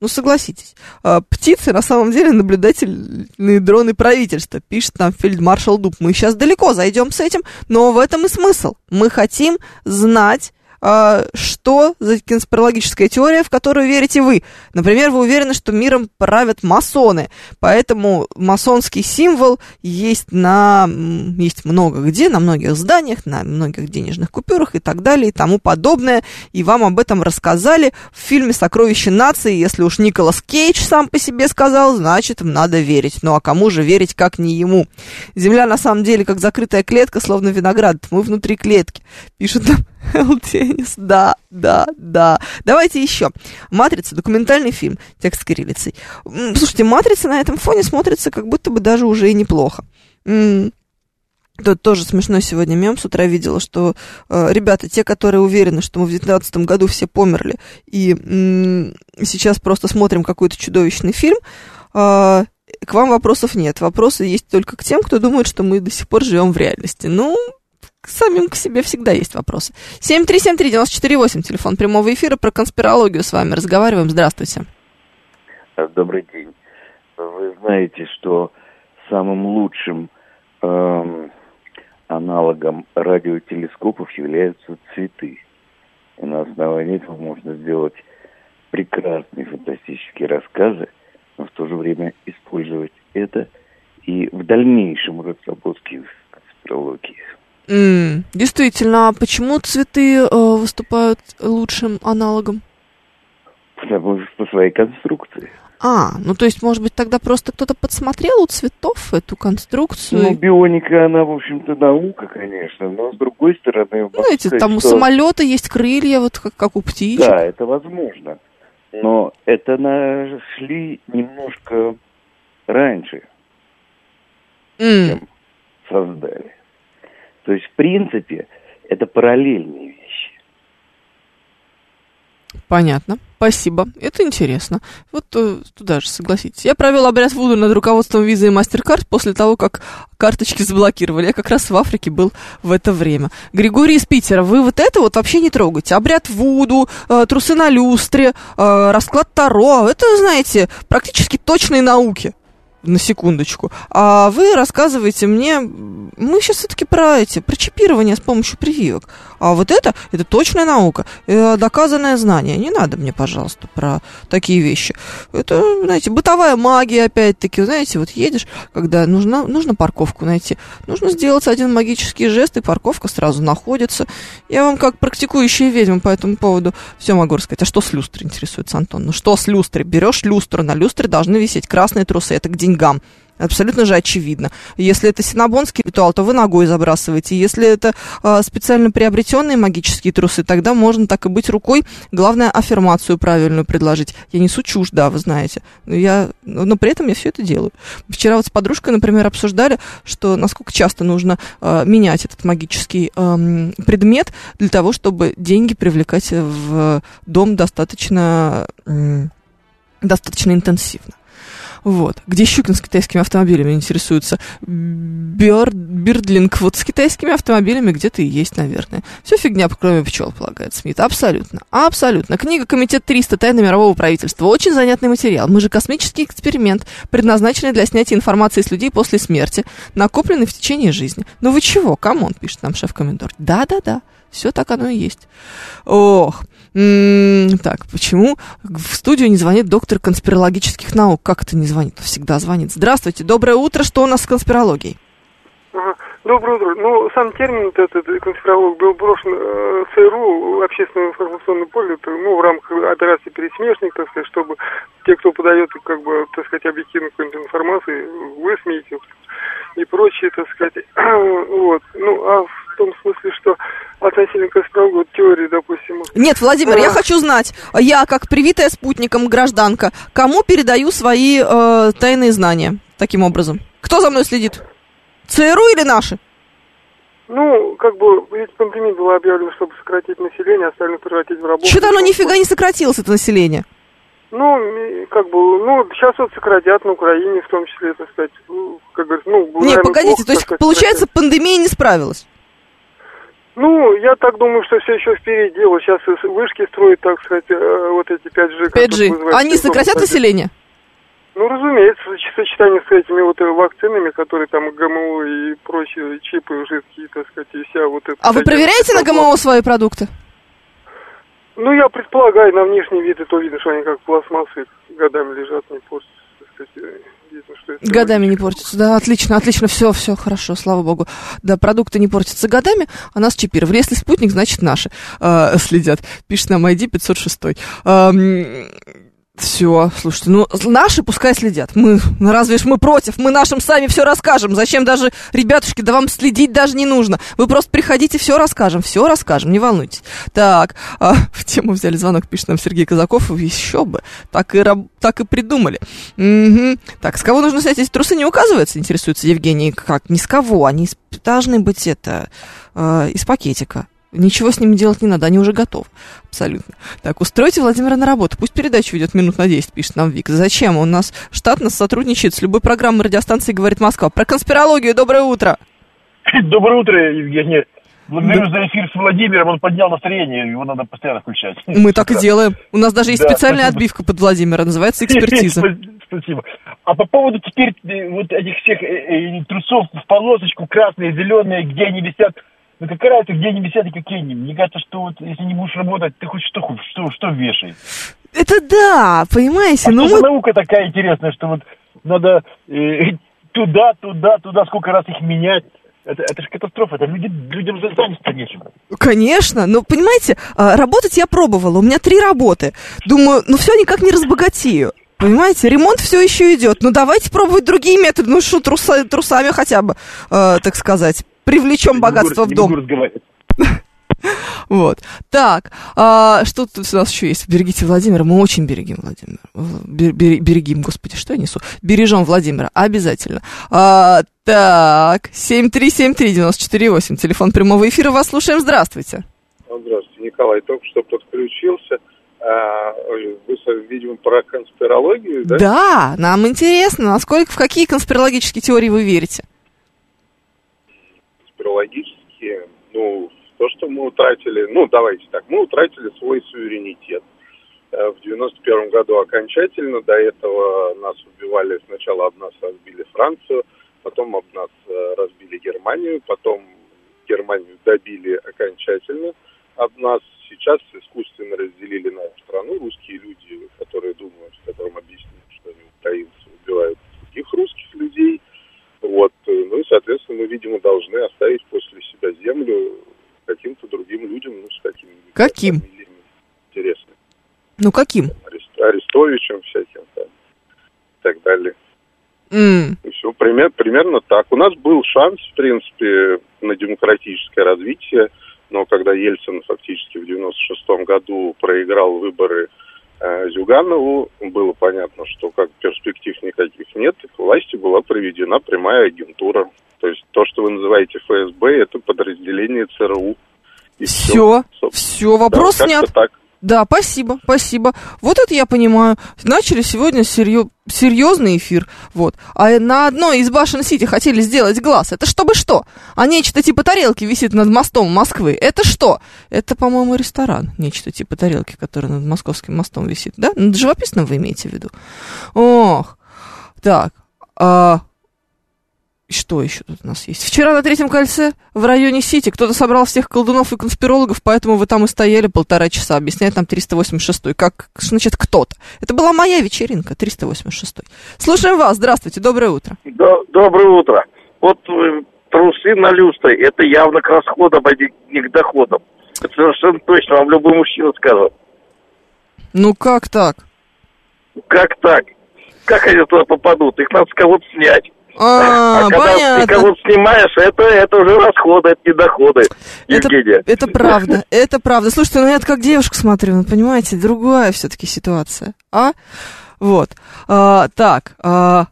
Ну, согласитесь. А, птицы на самом деле наблюдательные дроны правительства, пишет нам фельдмаршал Дуб. Мы сейчас далеко зайдем с этим, но в этом и смысл. Мы хотим знать что за конспирологическая теория, в которую верите вы. Например, вы уверены, что миром правят масоны, поэтому масонский символ есть на есть много где, на многих зданиях, на многих денежных купюрах и так далее и тому подобное. И вам об этом рассказали в фильме «Сокровище нации». Если уж Николас Кейдж сам по себе сказал, значит, надо верить. Ну а кому же верить, как не ему? Земля на самом деле как закрытая клетка, словно виноград. Мы внутри клетки. Пишут нам *laughs* Теннис, *laughs* да, да, да. Давайте еще. «Матрица» — документальный фильм, текст кириллицей. Слушайте, «Матрица» на этом фоне смотрится как будто бы даже уже и неплохо. Тут тоже смешно сегодня мем с утра видела, что э, ребята, те, которые уверены, что мы в 2019 году все померли, и м- сейчас просто смотрим какой-то чудовищный фильм, э, к вам вопросов нет. Вопросы есть только к тем, кто думает, что мы до сих пор живем в реальности. Ну, самим к себе всегда есть вопросы. 7373948, телефон прямого эфира, про конспирологию с вами разговариваем. Здравствуйте. Добрый день. Вы знаете, что самым лучшим эм, аналогом радиотелескопов являются цветы. И на основании этого можно сделать прекрасные фантастические рассказы, но в то же время использовать это и в дальнейшем разработке конспирологии. Mm, действительно, а почему цветы э, выступают лучшим аналогом? Потому что по своей конструкции. А, ну то есть, может быть, тогда просто кто-то подсмотрел у цветов эту конструкцию? Ну, бионика, она, в общем-то, наука, конечно, но с другой стороны... Ну, эти там что... у самолета есть крылья, вот как, как у птичек. Да, это возможно. Но это нашли немножко раньше, mm. чем создали. То есть, в принципе, это параллельные вещи. Понятно. Спасибо. Это интересно. Вот э, туда же, согласитесь. Я провел обряд Вуду над руководством визы и MasterCard после того, как карточки заблокировали. Я как раз в Африке был в это время. Григорий из Питера, вы вот это вот вообще не трогаете. Обряд Вуду, э, трусы на люстре, э, расклад Таро. Это, знаете, практически точные науки на секундочку. А вы рассказываете мне, мы сейчас все-таки про эти, про чипирование с помощью прививок. А вот это, это точная наука, э, доказанное знание. Не надо мне, пожалуйста, про такие вещи. Это, знаете, бытовая магия, опять-таки, знаете, вот едешь, когда нужно, нужно парковку найти, нужно сделать один магический жест, и парковка сразу находится. Я вам как практикующая ведьма по этому поводу все могу рассказать. А что с люстрой интересуется Антон? Ну что с люстрой? Берешь люстру, на люстре должны висеть красные трусы. Это к деньгам. Абсолютно же очевидно. Если это синабонский ритуал, то вы ногой забрасываете. Если это э, специально приобретенные магические трусы, тогда можно так и быть рукой. Главное, аффирмацию правильную предложить. Я несу чушь, да, вы знаете. Но, я, но при этом я все это делаю. Вчера вот с подружкой, например, обсуждали, что насколько часто нужно э, менять этот магический э, предмет для того, чтобы деньги привлекать в дом достаточно, э, достаточно интенсивно. Вот. Где Щукин с китайскими автомобилями интересуется? Бёр, Бирдлинг вот с китайскими автомобилями где-то и есть, наверное. Все фигня, кроме пчел, полагает Смит. Абсолютно. Абсолютно. Книга «Комитет 300. Тайны мирового правительства». Очень занятный материал. Мы же космический эксперимент, предназначенный для снятия информации с людей после смерти, накопленный в течение жизни. Ну вы чего? Come on, пишет нам шеф-комендор. Да-да-да. Все так оно и есть. Ох, Так, почему в студию не звонит доктор конспирологических наук? Как это не звонит? Всегда звонит. Здравствуйте, доброе утро. Что у нас с конспирологией? Доброе утро. Ну, сам термин этот конспиролог был брошен э, ЦРУ, общественное информационное поле, ну, в рамках операции «Пересмешник», так сказать, чтобы те, кто подает, как бы, так сказать, объективную какую-нибудь информацию, высмеять и прочее, так сказать. *clears throat* вот. Ну, а в том смысле, что относительно конспирологии теории, допустим... Нет, Владимир, а... я хочу знать, я, как привитая спутником гражданка, кому передаю свои э, тайные знания таким образом? Кто за мной следит? ЦРУ или наши? Ну, как бы, ведь пандемия была объявлена, чтобы сократить население, остальное превратить в работу. Что-то оно нифига не сократилось, это население. Ну, как бы, ну, сейчас вот сократят на Украине, в том числе, так сказать, ну, как говорится, ну... Не, погодите, плохо, то есть, сказать, получается, сократят. пандемия не справилась? Ну, я так думаю, что все еще впереди. Вот сейчас вышки строят, так сказать, э, вот эти 5G. 5G. Они сократят население? Ну, разумеется, в сочетании с этими вот вакцинами, которые там ГМО и прочие чипы жидкие, так сказать, и вся вот эта... А вы проверяете на ГМО свои продукты? Ну, я предполагаю, на внешний вид, и то видно, что они как пластмассы годами лежат, не портятся, э, видно, что это... Годами не портятся, да, отлично, отлично, все, все хорошо, слава богу. Да, продукты не портятся годами, а нас чипировали. Если спутник, значит наши э, следят. Пишет нам ID 506. Э, все, слушайте, ну наши пускай следят. Мы, ну разве ж мы против? Мы нашим сами все расскажем. Зачем даже, ребятушки, да вам следить даже не нужно. Вы просто приходите, все расскажем, все расскажем, не волнуйтесь. Так, а, *laughs* в тему взяли звонок, пишет нам Сергей Казаков. Еще бы, так и, так и придумали. Угу. Так, с кого нужно снять эти трусы, не указывается, интересуется Евгений. Как? Не с кого, они должны быть это, э, из пакетика. Ничего с ними делать не надо, они уже готовы. Абсолютно. Так, устройте Владимира на работу. Пусть передача ведет минут на 10, пишет нам Вик. Зачем? У нас штатно сотрудничает с любой программой радиостанции «Говорит Москва». Про конспирологию. Доброе утро. *laughs* Доброе утро, Евгений. Благодарю да. за эфир с Владимиром, он поднял настроение, его надо постоянно включать. Мы так и делаем. У нас даже есть да, специальная спасибо. отбивка под Владимира, называется *laughs* экспертиза. Спасибо. А по поводу теперь э, вот этих всех э, э, трусов в полосочку, красные, зеленые, где они висят, ну какая разница, где они висят и какие они. Мне кажется, что вот если не будешь работать, ты хоть что, что, что вешай. Это да, понимаете, а ну... Что наука такая интересная, что вот надо э, туда, туда, туда, сколько раз их менять. Это, это же катастрофа, это люди, людям заняться нечем. Конечно, но понимаете, а, работать я пробовала, у меня три работы. Думаю, ну все никак не разбогатею. Понимаете, ремонт все еще идет. Ну давайте пробовать другие методы. Ну что, труса, трусами хотя бы, э, так сказать привлечем богатство в дом. *laughs* Вот. Так, а, что тут у нас еще есть? Берегите Владимира. Мы очень берегим Владимира. Берегим, господи, что я несу? Бережем Владимира. Обязательно. А, так, 7373948, телефон прямого эфира. Вас слушаем. Здравствуйте. Здравствуйте, Николай. Только что подключился. А, вы, видимо, про конспирологию, да? Да, нам интересно, насколько, в какие конспирологические теории вы верите? Конспирологические, ну, то, что мы утратили, ну, давайте так, мы утратили свой суверенитет. Э, в 91 году окончательно, до этого нас убивали, сначала об нас разбили Францию, потом об нас э, разбили Германию, потом Германию добили окончательно об нас. Сейчас искусственно разделили нашу страну. Русские люди, которые думают, которым объяснили, что они украинцы убивают других русских людей – вот. Э, ну и, соответственно, мы, видимо, должны оставить после себя землю каким-то другим людям, ну, с какими Каким? Интересно. Ну, каким? Арест, Арестовичем всяким там и так далее. Mm. И все пример, примерно так. У нас был шанс, в принципе, на демократическое развитие, но когда Ельцин фактически в 96 году проиграл выборы э, Зюганову, было понятно, что как перспектив никаких нет, к власти была проведена прямая агентура. То есть то, что вы называете ФСБ, это подразделение ЦРУ. И Все, все, вопрос Да, снят. так. Да, спасибо, спасибо. Вот это я понимаю. Начали сегодня серьезный эфир. Вот. А на одной из башен Сити хотели сделать глаз. Это чтобы что? А нечто типа тарелки висит над мостом Москвы. Это что? Это, по-моему, ресторан. Нечто типа тарелки, который над московским мостом висит. Да? Над живописным вы имеете в виду? Ох. Так. А, что еще тут у нас есть? Вчера на третьем кольце в районе Сити кто-то собрал всех колдунов и конспирологов, поэтому вы там и стояли полтора часа, объясняет нам 386 Как, значит, кто-то? Это была моя вечеринка, 386 Слушаем вас, здравствуйте, доброе утро. До- Доброе утро. Вот э, трусы на люстре, это явно к расходам, а не не к доходам. Это совершенно точно, вам любой мужчина скажет. Ну как так? Как так? Как они туда попадут? Их надо с кого-то снять. А, когда понятно. ты кого-то снимаешь, это, это уже расходы, это не доходы. Евгения. Это правда, это правда. Слушайте, ну я как девушка смотрю, ну понимаете, другая все-таки ситуация, а? Вот. А, так, а,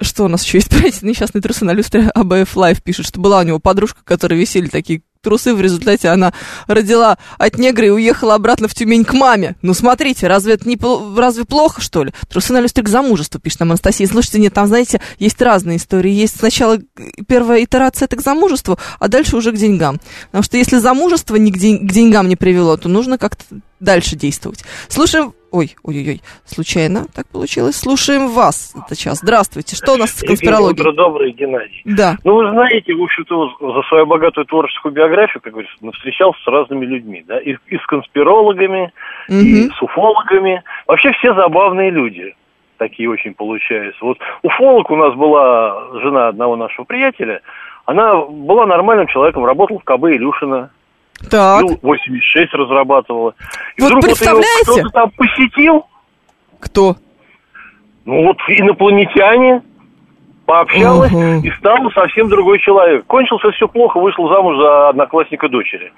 что у нас еще есть? *laughs* Про эти несчастные трусы на люстре АБФ Лайф пишет, что была у него подружка, которой висели такие трусы, в результате она родила от негра и уехала обратно в Тюмень к маме. Ну, смотрите, разве это не разве плохо, что ли? Трусы на люстре к замужеству, пишет нам Анастасия. Слушайте, нет, там, знаете, есть разные истории. Есть сначала первая итерация это к замужеству, а дальше уже к деньгам. Потому что если замужество ни к, день- к деньгам не привело, то нужно как-то дальше действовать. Слушаем... Ой, ой-ой-ой, случайно так получилось. Слушаем вас сейчас. Здравствуйте. Что у нас с конспирологией? Утро доброе, Геннадий. Да. Ну, вы знаете, в общем-то, за свою богатую творческую биографию, как говорится, встречался с разными людьми, да, и, и с конспирологами, и с уфологами. Вообще все забавные люди такие очень получаются. Вот уфолог у нас была жена одного нашего приятеля, она была нормальным человеком, работала в КБ Илюшина. Так. Ил-86 разрабатывала. И Вот вдруг вот представляете? его кто-то там посетил. Кто? Ну вот инопланетяне пообщалась Мгм. и стала совсем другой человек. Кончился все плохо, вышел замуж за одноклассника дочери.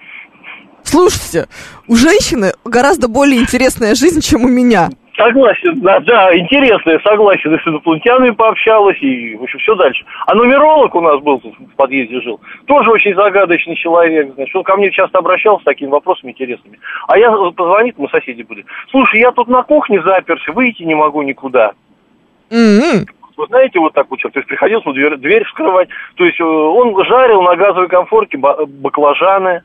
Слушайте, у женщины гораздо более интересная жизнь, чем у меня. Согласен, да, да, интересно, я согласен. И с инопланетянами пообщалась, и, в общем, все дальше. А нумеролог у нас был, в подъезде жил, тоже очень загадочный человек, значит, он ко мне часто обращался с такими вопросами интересными. А я позвонит, мы соседи были, слушай, я тут на кухне заперся, выйти не могу никуда. М-м. Вы знаете, вот так вот, то есть приходилось дверь, дверь вскрывать. То есть э, он жарил на газовой конфорке ба- баклажаны,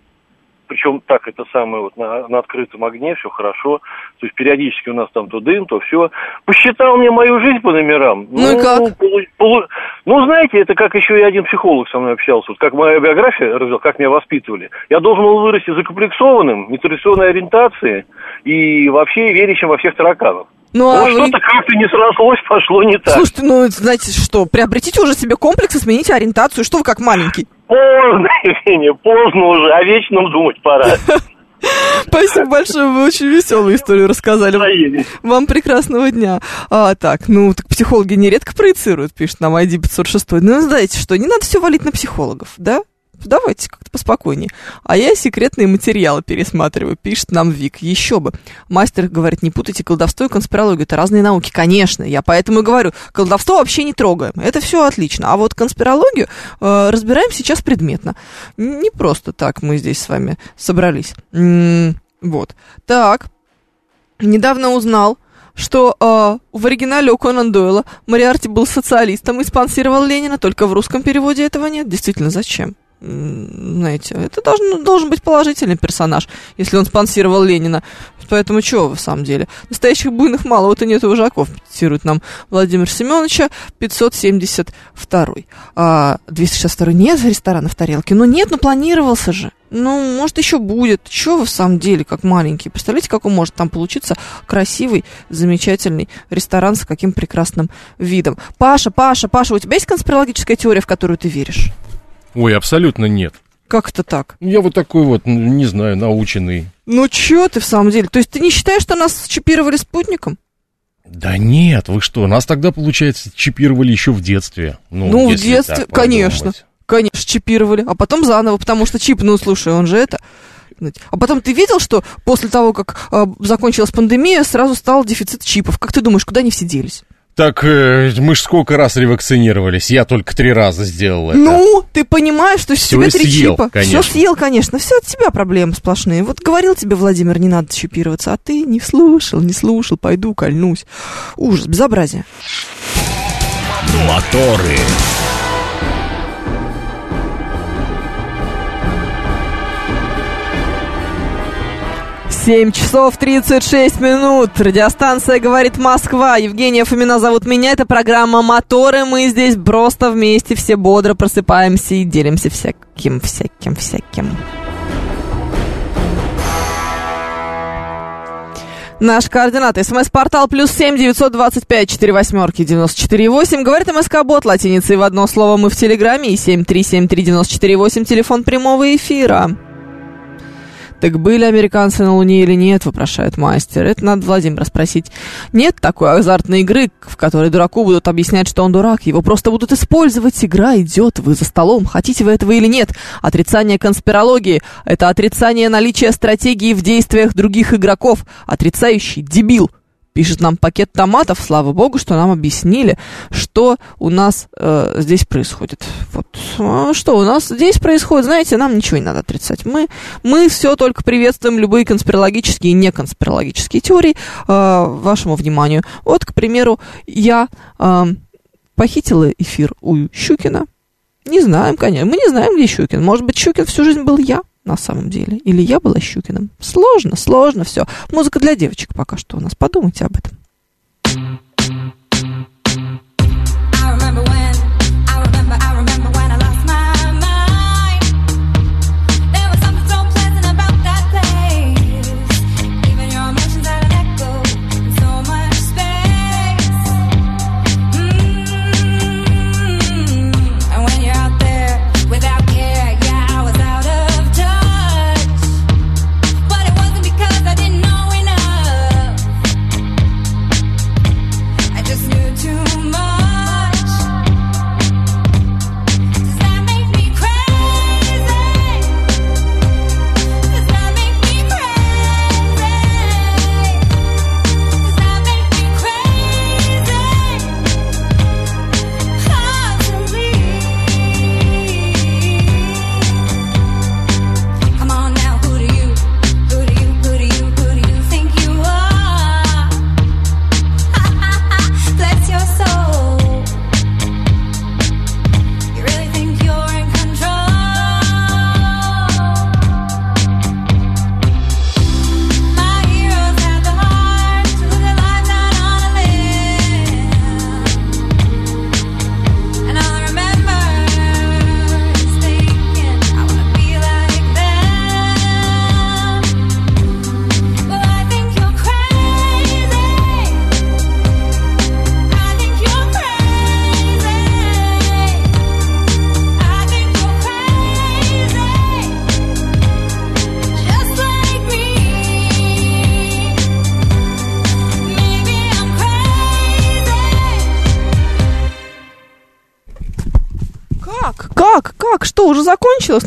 причем так, это самое, вот на, на открытом огне, все хорошо. То есть периодически у нас там то дым, то все. Посчитал мне мою жизнь по номерам. Ну и как? полу- полу- ну, знаете, это как еще и один психолог со мной общался. Вот как моя биография, развил, как меня воспитывали. Я должен был вырасти закомплексованным, нетрадиционной ориентации и вообще верящим во всех тараканов. Ну, а вы- что-то как-то не срослось, пошло не так. Слушайте, ну, знаете что, приобретите уже себе комплекс и смените ориентацию. Что вы как маленький? Поздно, *laughs* Евгения, поздно уже, о вечном думать пора. *laughs* Спасибо большое, вы очень веселую историю рассказали. Вам прекрасного дня. А, так, ну, так психологи нередко проецируют, пишет нам ID 506. Ну, знаете что, не надо все валить на психологов, да? Давайте как-то поспокойнее. А я секретные материалы пересматриваю, пишет нам Вик. Еще бы. Мастер говорит, не путайте колдовство и конспирологию. Это разные науки. Конечно, я поэтому и говорю, колдовство вообще не трогаем. Это все отлично. А вот конспирологию э, разбираем сейчас предметно. Не просто так мы здесь с вами собрались. М, вот. Так. Недавно узнал, что э, в оригинале у Конан Дойла Мариарти был социалистом и спонсировал Ленина, только в русском переводе этого нет. Действительно, зачем? Знаете, это должен, должен быть положительный персонаж, если он спонсировал Ленина. Поэтому чего в самом деле? Настоящих буйных мало, вот и нет вожаков, цитирует нам Владимир Семеновича, 572. А, 262 нет ресторана в тарелке. Ну нет, ну планировался же. Ну, может, еще будет. Чего вы в самом деле, как маленький? Представляете, какой может там получиться красивый, замечательный ресторан с каким прекрасным видом. Паша, Паша, Паша, у тебя есть конспирологическая теория, в которую ты веришь? Ой, абсолютно нет. Как это так? Я вот такой вот, ну, не знаю, наученный. Ну, чё ты в самом деле? То есть ты не считаешь, что нас чипировали спутником? Да нет, вы что, нас тогда, получается, чипировали еще в детстве. Ну, Ну, в детстве, так конечно. Конечно, чипировали. А потом заново, потому что чип, ну, слушай, он же это... А потом ты видел, что после того, как э, закончилась пандемия, сразу стал дефицит чипов? Как ты думаешь, куда они все делись? Так э, мы ж сколько раз ревакцинировались? Я только три раза сделал это. Ну, ты понимаешь, что Всё тебе три съел, чипа. конечно. Все съел, конечно. Все от тебя проблемы сплошные. Вот говорил тебе, Владимир, не надо чипироваться, а ты не слушал, не слушал, пойду кольнусь. Ужас, безобразие. Моторы. 7 часов 36 минут. Радиостанция «Говорит Москва». Евгения Фомина зовут меня. Это программа «Моторы». Мы здесь просто вместе все бодро просыпаемся и делимся всяким, всяким, всяким. Наш координат. СМС-портал плюс семь девятьсот двадцать пять четыре восьмерки девяносто четыре восемь. Говорит МСК-бот латиницей в одно слово мы в Телеграме. И семь три семь три девяносто четыре восемь. Телефон прямого эфира. Так были американцы на Луне или нет, вопрошает мастер. Это надо Владимира спросить. Нет такой азартной игры, в которой дураку будут объяснять, что он дурак. Его просто будут использовать. Игра идет, вы за столом. Хотите вы этого или нет? Отрицание конспирологии – это отрицание наличия стратегии в действиях других игроков. Отрицающий дебил. Пишет нам пакет томатов, слава богу, что нам объяснили, что у нас э, здесь происходит. Вот А что у нас здесь происходит, знаете, нам ничего не надо отрицать. Мы, мы все только приветствуем любые конспирологические и неконспирологические теории э, вашему вниманию. Вот, к примеру, я э, похитила эфир у Щукина. Не знаем, конечно. Мы не знаем, где Щукин. Может быть, Щукин всю жизнь был я на самом деле. Или я была Щукиным. Сложно, сложно все. Музыка для девочек пока что у нас. Подумайте об этом.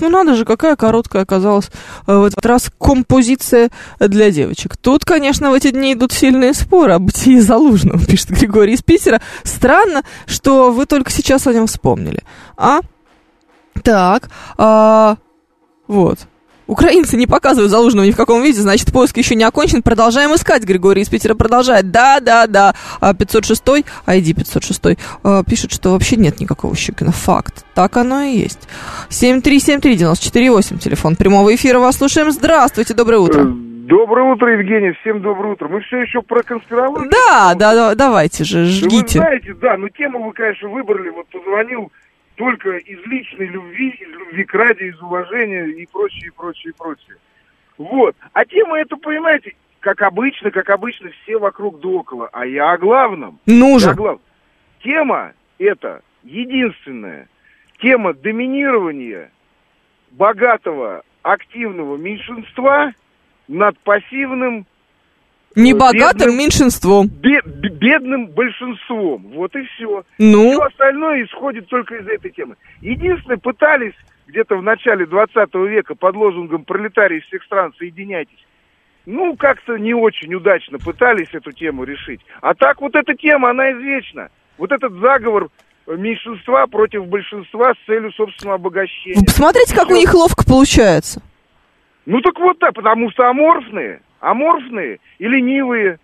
Ну надо же, какая короткая оказалась э, в этот раз композиция для девочек. Тут, конечно, в эти дни идут сильные споры о бытии Залужного, *laughs* пишет Григорий из Питера. Странно, что вы только сейчас о нем вспомнили. А? Так, а, вот. Украинцы не показывают Залужного ни в каком виде, значит, поиск еще не окончен. Продолжаем искать. Григорий из Питера продолжает. Да, да, да. А 506, ID 506, а, пишет, что вообще нет никакого Щукина. Факт. Так оно и есть. 7373948, телефон прямого эфира. Вас слушаем. Здравствуйте, доброе утро. Доброе утро, Евгений, всем доброе утро. Мы все еще про конспирологию. Да, да, да, давайте же, Да Вы жгите. знаете, да, но тему вы, конечно, выбрали. Вот позвонил только из личной любви, из любви к ради, из уважения и прочее, и прочее, и прочее. Вот. А тема это, понимаете, как обычно, как обычно, все вокруг да около. А я о главном. Ну же. О главном. Тема это единственная. Тема доминирования богатого, активного меньшинства над пассивным Небогатым бедным- меньшинством. бе- бе- бедным большинством. Вот и все. Ну? Все остальное исходит только из этой темы. Единственное, пытались где-то в начале 20 века под лозунгом «Пролетарии всех стран, соединяйтесь». Ну, как-то не очень удачно пытались эту тему решить. А так вот эта тема, она извечна. Вот этот заговор э, меньшинства против большинства с целью собственного обогащения. Посмотрите, как у них ловко получается. Ну так вот так, потому что аморфные, аморфные и ленивые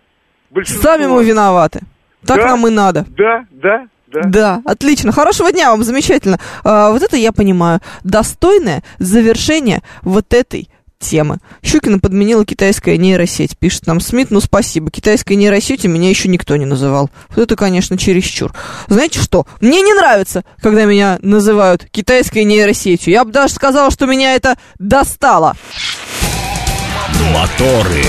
большинство. Сами мы виноваты. Так Да. нам и надо. Да, да, да. Да, отлично. Хорошего дня вам, замечательно. А, вот это я понимаю. Достойное завершение вот этой темы. Щукина подменила китайская нейросеть, пишет нам Смит. Ну, спасибо. Китайской нейросетью меня еще никто не называл. Вот это, конечно, чересчур. Знаете что? Мне не нравится, когда меня называют китайской нейросетью. Я бы даже сказала, что меня это достало. Моторы.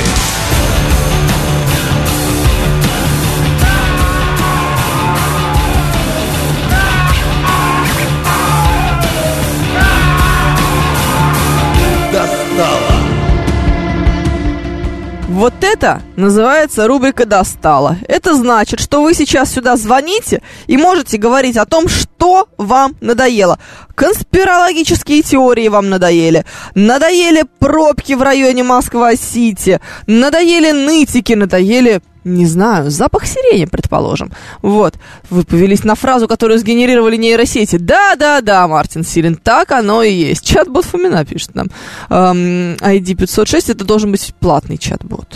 Вот это называется рубрика «Достала». Это значит, что вы сейчас сюда звоните и можете говорить о том, что вам надоело. Конспирологические теории вам надоели. Надоели пробки в районе Москва-Сити. Надоели нытики, надоели... Не знаю, запах сирени, предположим. Вот. Вы повелись на фразу, которую сгенерировали нейросети. Да-да-да, Мартин Силин, так оно и есть. Чат-бот Фомина пишет нам. Эм, ID 506 это должен быть платный чат-бот.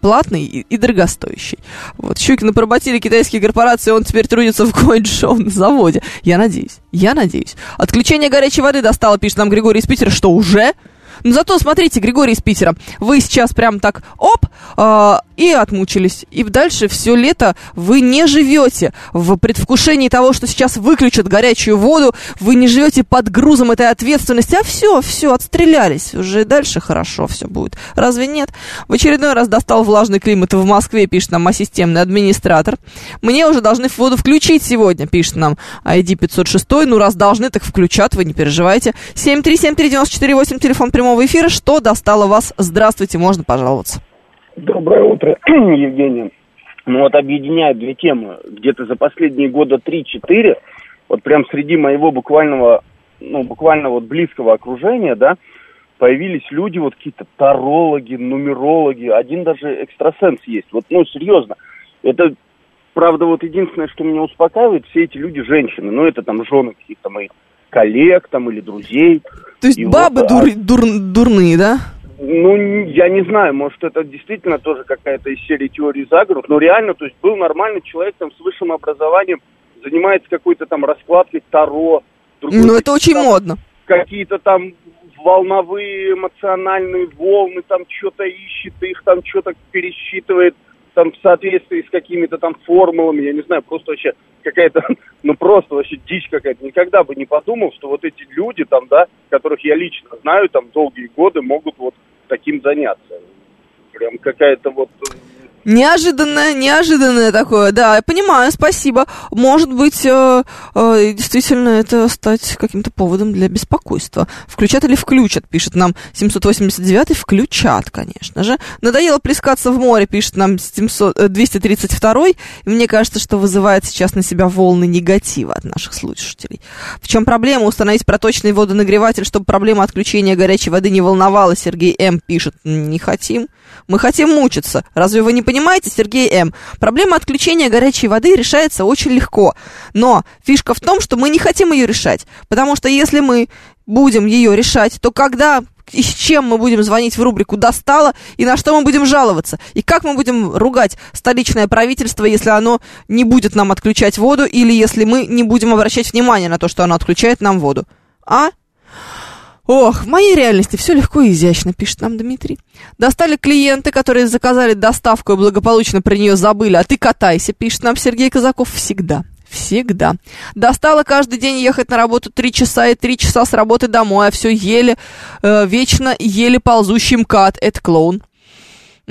Платный и, и дорогостоящий. Вот. Щукина поработили китайские корпорации, он теперь трудится в коин-шоу на заводе. Я надеюсь, я надеюсь. Отключение горячей воды достало, пишет нам Григорий из Питера, что уже? Но зато, смотрите, Григорий из Питера, вы сейчас прям так, оп, э, и отмучились. И дальше все лето вы не живете в предвкушении того, что сейчас выключат горячую воду, вы не живете под грузом этой ответственности, а все, все, отстрелялись. Уже дальше хорошо все будет. Разве нет? В очередной раз достал влажный климат в Москве, пишет нам системный администратор. Мне уже должны воду включить сегодня, пишет нам ID 506. Ну, раз должны, так включат, вы не переживайте. 7373948, телефон прямого эфира. Что достало вас? Здравствуйте, можно пожаловаться. Доброе утро, *clears throat* Евгений. Ну вот объединяют две темы. Где-то за последние года 3-4, вот прям среди моего буквального, ну, буквально вот близкого окружения, да, появились люди, вот какие-то тарологи, нумерологи, один даже экстрасенс есть. Вот, ну, серьезно. Это, правда, вот единственное, что меня успокаивает, все эти люди женщины. Ну, это там жены каких-то моих коллег там или друзей. То есть И бабы вот, а- дур- дур- дурные, да? ну, я не знаю, может, это действительно тоже какая-то из серии теории заговоров, но реально, то есть был нормальный человек там с высшим образованием, занимается какой-то там раскладкой Таро. Ну, это очень там модно. Какие-то там волновые эмоциональные волны, там что-то ищет, их там что-то пересчитывает, там в соответствии с какими-то там формулами, я не знаю, просто вообще какая-то, *laughs* ну просто вообще дичь какая-то. Никогда бы не подумал, что вот эти люди там, да, которых я лично знаю, там долгие годы могут вот таким заняться. Прям какая-то вот э, Неожиданное, неожиданное такое, да, я понимаю, спасибо. Может быть, э, э, действительно это стать каким-то поводом для беспокойства. Включат или включат, пишет нам 789 включат, конечно же. Надоело плескаться в море, пишет нам 700, э, 232 и мне кажется, что вызывает сейчас на себя волны негатива от наших слушателей. В чем проблема? Установить проточный водонагреватель, чтобы проблема отключения горячей воды не волновала, Сергей М. пишет. Не хотим. Мы хотим мучиться. Разве вы не понимаете, Сергей М? Проблема отключения горячей воды решается очень легко. Но фишка в том, что мы не хотим ее решать. Потому что если мы будем ее решать, то когда и с чем мы будем звонить в рубрику «Достало» и на что мы будем жаловаться? И как мы будем ругать столичное правительство, если оно не будет нам отключать воду или если мы не будем обращать внимание на то, что оно отключает нам воду? А? Ох, в моей реальности все легко и изящно, пишет нам Дмитрий. Достали клиенты, которые заказали доставку и благополучно про нее забыли, а ты катайся, пишет нам Сергей Казаков всегда. Всегда. Достало каждый день ехать на работу три часа и три часа с работы домой, а все еле, э, вечно еле ползущий МКАД. Это клоун.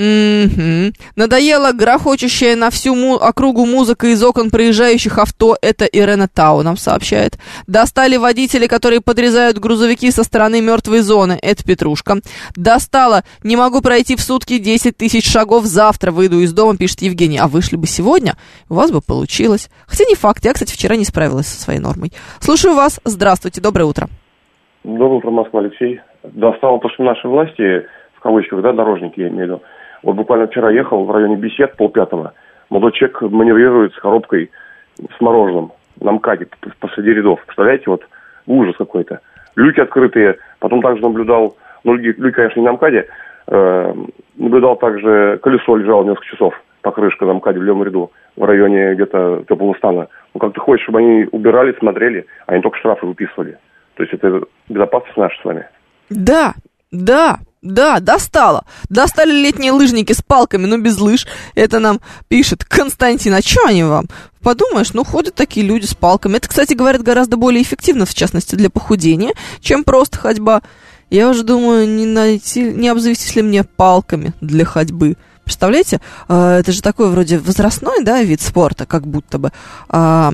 Мгм. Надоела грохочущая на всю му- округу музыка из окон проезжающих авто. Это Ирена Тау нам сообщает. Достали водители, которые подрезают грузовики со стороны мертвой зоны. Это Петрушка. Достала. Не могу пройти в сутки 10 тысяч шагов. Завтра выйду из дома, пишет Евгений. А вышли бы сегодня, у вас бы получилось. Хотя не факт. Я, кстати, вчера не справилась со своей нормой. Слушаю вас. Здравствуйте. Доброе утро. Доброе утро, Москва, Алексей. Достало то, что наши власти, в кавычках, да, дорожники, я имею в виду. Вот буквально вчера ехал в районе бесед, полпятого. Молодой человек маневрирует с коробкой с мороженым на МКАДе посреди рядов. Представляете, вот ужас какой-то. Люки открытые. Потом также наблюдал, ну, люки, конечно, не на МКАДе, э, наблюдал также, колесо лежало несколько часов покрышка на МКАДе в левом ряду в районе где-то теплого. Ну, как ты хочешь, чтобы они убирали, смотрели, а не только штрафы выписывали. То есть это безопасность наша с вами. Да, да, да, достало. Достали летние лыжники с палками, но без лыж. Это нам пишет Константин. А что они вам? Подумаешь, ну, ходят такие люди с палками. Это, кстати, говорят, гораздо более эффективно, в частности, для похудения, чем просто ходьба. Я уже думаю, не найти, не обзавестись ли мне палками для ходьбы. Представляете, А, это же такой вроде возрастной, да, вид спорта, как будто бы. А,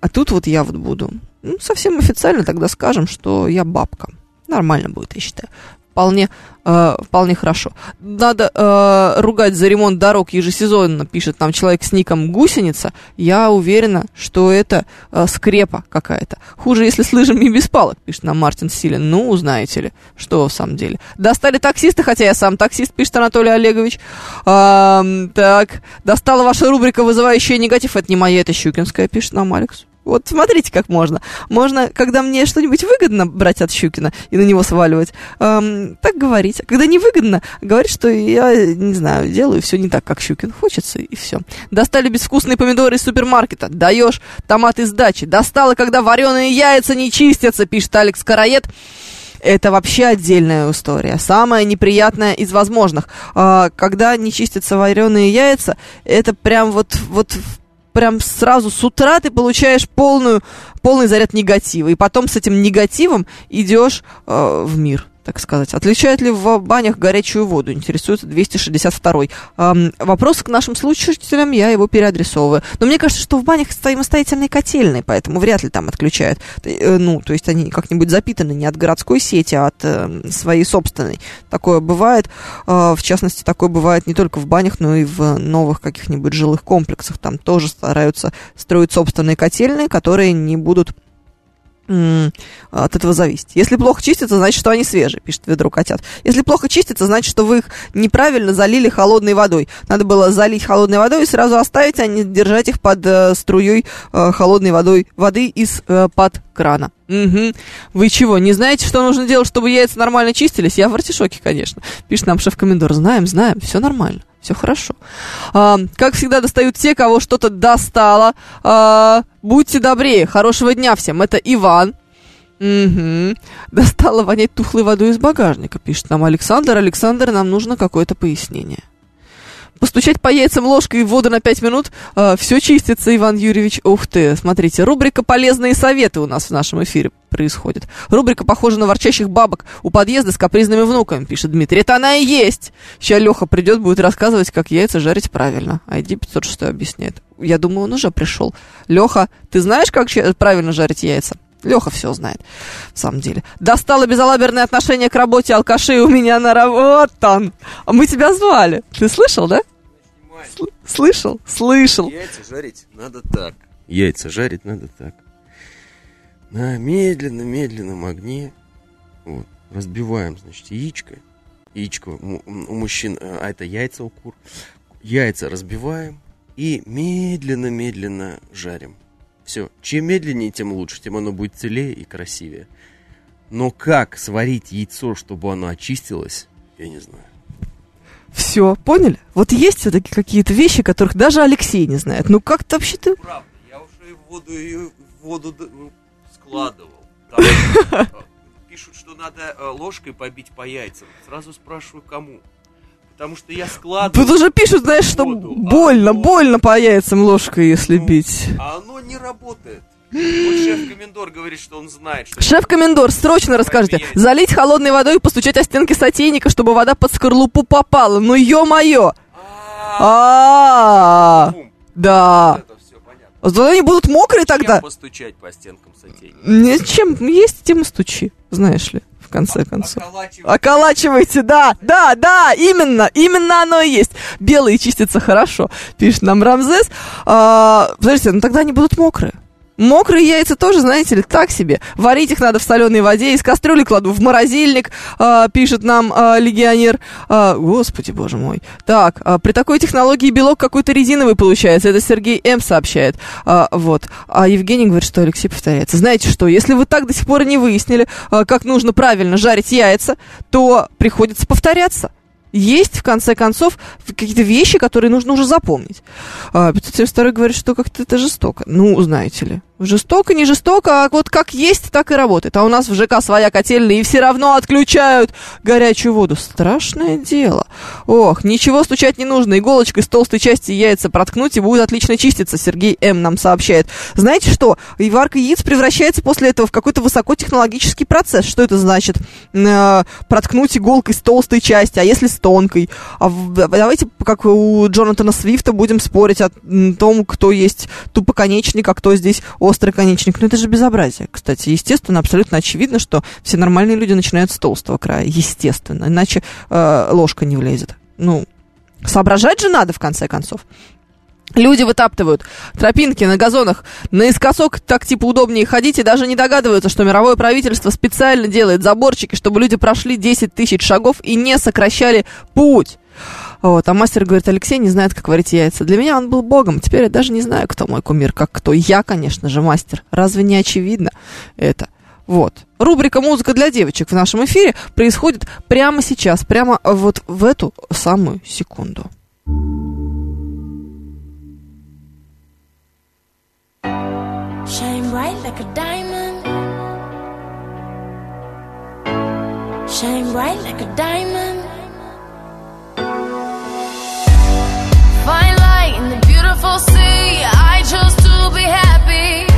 а тут вот я вот буду. Ну, совсем официально тогда скажем, что я бабка. Нормально будет, я считаю. Вполне, э, вполне хорошо. Надо э, ругать за ремонт дорог ежесезонно, пишет нам человек с ником Гусеница. Я уверена, что это э, скрепа какая-то. Хуже, если с лыжами и без палок, пишет нам Мартин Силин. Ну, знаете ли, что в самом деле. Достали таксиста, хотя я сам таксист, пишет Анатолий Олегович. Ам, так, достала ваша рубрика «Вызывающая негатив». Это не моя, это Щукинская, пишет нам Алекс. Вот смотрите, как можно. Можно, когда мне что-нибудь выгодно брать от Щукина и на него сваливать, эм, так говорить. А когда невыгодно, говорить, что я, не знаю, делаю все не так, как Щукин хочется, и все. Достали безвкусные помидоры из супермаркета. Даешь томаты с дачи. Достала, когда вареные яйца не чистятся, пишет Алекс Караед. Это вообще отдельная история. Самая неприятная из возможных. А, когда не чистятся вареные яйца, это прям вот, вот прям сразу с утра ты получаешь полную, полный заряд негатива. И потом с этим негативом идешь э, в мир, так сказать. Отличают ли в банях горячую воду? Интересуется 262-й. Эм, вопрос к нашим слушателям, я его переадресовываю. Но мне кажется, что в банях самостоятельные котельные, поэтому вряд ли там отключают. Э, ну, то есть они как-нибудь запитаны не от городской сети, а от э, своей собственной. Такое бывает. Э, в частности, такое бывает не только в банях, но и в новых каких-нибудь жилых комплексах. Там тоже стараются строить собственные котельные, которые не будут от этого зависеть. Если плохо чистятся, значит, что они свежие, пишет ведро котят. Если плохо чистятся, значит, что вы их неправильно залили холодной водой. Надо было залить холодной водой и сразу оставить, а не держать их под э, струей э, холодной водой, воды из-под крана. Мгм. Вы чего, не знаете, что нужно делать, чтобы яйца нормально чистились? Я в артишоке, конечно. Пишет нам шеф-комендор. Знаем, знаем, все нормально. Все хорошо. А, как всегда, достают те, кого что-то достало. А, будьте добрее. Хорошего дня всем. Это Иван. Угу. Достала вонять тухлой водой из багажника, пишет нам Александр. Александр, нам нужно какое-то пояснение. Постучать по яйцам ложкой в воду на 5 минут, все чистится, Иван Юрьевич. Ух ты, смотрите, рубрика «Полезные советы» у нас в нашем эфире происходит. Рубрика похожа на ворчащих бабок у подъезда с капризными внуками, пишет Дмитрий. Это она и есть. Сейчас Леха придет, будет рассказывать, как яйца жарить правильно. ID 506 объясняет. Я думаю, он уже пришел. Леха, ты знаешь, как правильно жарить яйца? Леха все знает, в самом деле. Достало безалаберное отношение к работе алкашей у меня на работе. Он. А мы тебя звали. Ты слышал, да? Сл- слышал? Слышал. Яйца жарить надо так. Яйца жарить надо так. На медленно-медленном огне. Вот. Разбиваем, значит, яичко. Яичко у, у мужчин, э, а это яйца у кур. Яйца разбиваем и медленно-медленно жарим. Все. Чем медленнее, тем лучше. Тем оно будет целее и красивее. Но как сварить яйцо, чтобы оно очистилось, я не знаю. Все, поняли? Вот есть все-таки какие-то вещи, которых даже Алексей не знает. Ну как-то вообще ты... Я уже в воду в воду ну, складывал. Там, пишут, что надо э, ложкой побить по яйцам. Сразу спрашиваю, кому. Потому что я складываю. Тут уже пишут, знаешь, что больно, больно по яйцам ложкой, если бить. А оно не работает. Вот шеф-комендор говорит, что он знает, что... Шеф-комендор, срочно расскажите. Залить холодной водой и постучать о стенки сотейника, чтобы вода под скорлупу попала. Ну, ё-моё! А, Да. Зато они будут мокрые тогда. Постучать по стенкам сотейника? Нет, чем есть, тем и стучи, знаешь ли, в конце концов. Околачивайте, да, да, да, именно, именно оно и есть. Белые чистятся хорошо, пишет нам Рамзес. А, подождите, ну тогда они будут мокрые. Мокрые яйца тоже, знаете ли, так себе. Варить их надо в соленой воде, из кастрюли кладу в морозильник, а, пишет нам а, легионер. А, господи, боже мой. Так, а, при такой технологии белок какой-то резиновый получается. Это Сергей М. сообщает. А, вот. А Евгений говорит, что Алексей повторяется. Знаете что, если вы так до сих пор не выяснили, а, как нужно правильно жарить яйца, то приходится повторяться есть, в конце концов, какие-то вещи, которые нужно уже запомнить. А, 572 говорит, что как-то это жестоко. Ну, знаете ли. Жестоко, не жестоко, а вот как есть, так и работает. А у нас в ЖК своя котельная, и все равно отключают горячую воду. Страшное дело. Ох, ничего стучать не нужно. Иголочкой с толстой части яйца проткнуть, и будет отлично чиститься. Сергей М. нам сообщает. Знаете что? И варка яиц превращается после этого в какой-то высокотехнологический процесс. Что это значит? Э, проткнуть иголкой с толстой части, а если с тонкой? А давайте, как у Джонатана Свифта, будем спорить о том, кто есть тупоконечник, а кто здесь острый конечник. Ну, это же безобразие, кстати. Естественно, абсолютно очевидно, что все нормальные люди начинают с толстого края. Естественно. Иначе э, ложка не влезет. Ну, соображать же надо, в конце концов. Люди вытаптывают тропинки на газонах наискосок, так типа удобнее ходить, и даже не догадываются, что мировое правительство специально делает заборчики, чтобы люди прошли 10 тысяч шагов и не сокращали путь. Вот, а мастер говорит, Алексей не знает, как варить яйца. Для меня он был богом, теперь я даже не знаю, кто мой кумир, как кто. Я, конечно же, мастер. Разве не очевидно это? Вот. Рубрика «Музыка для девочек» в нашем эфире происходит прямо сейчас, прямо вот в эту самую секунду. Shine bright like a diamond. Beautiful sea. I chose to be happy.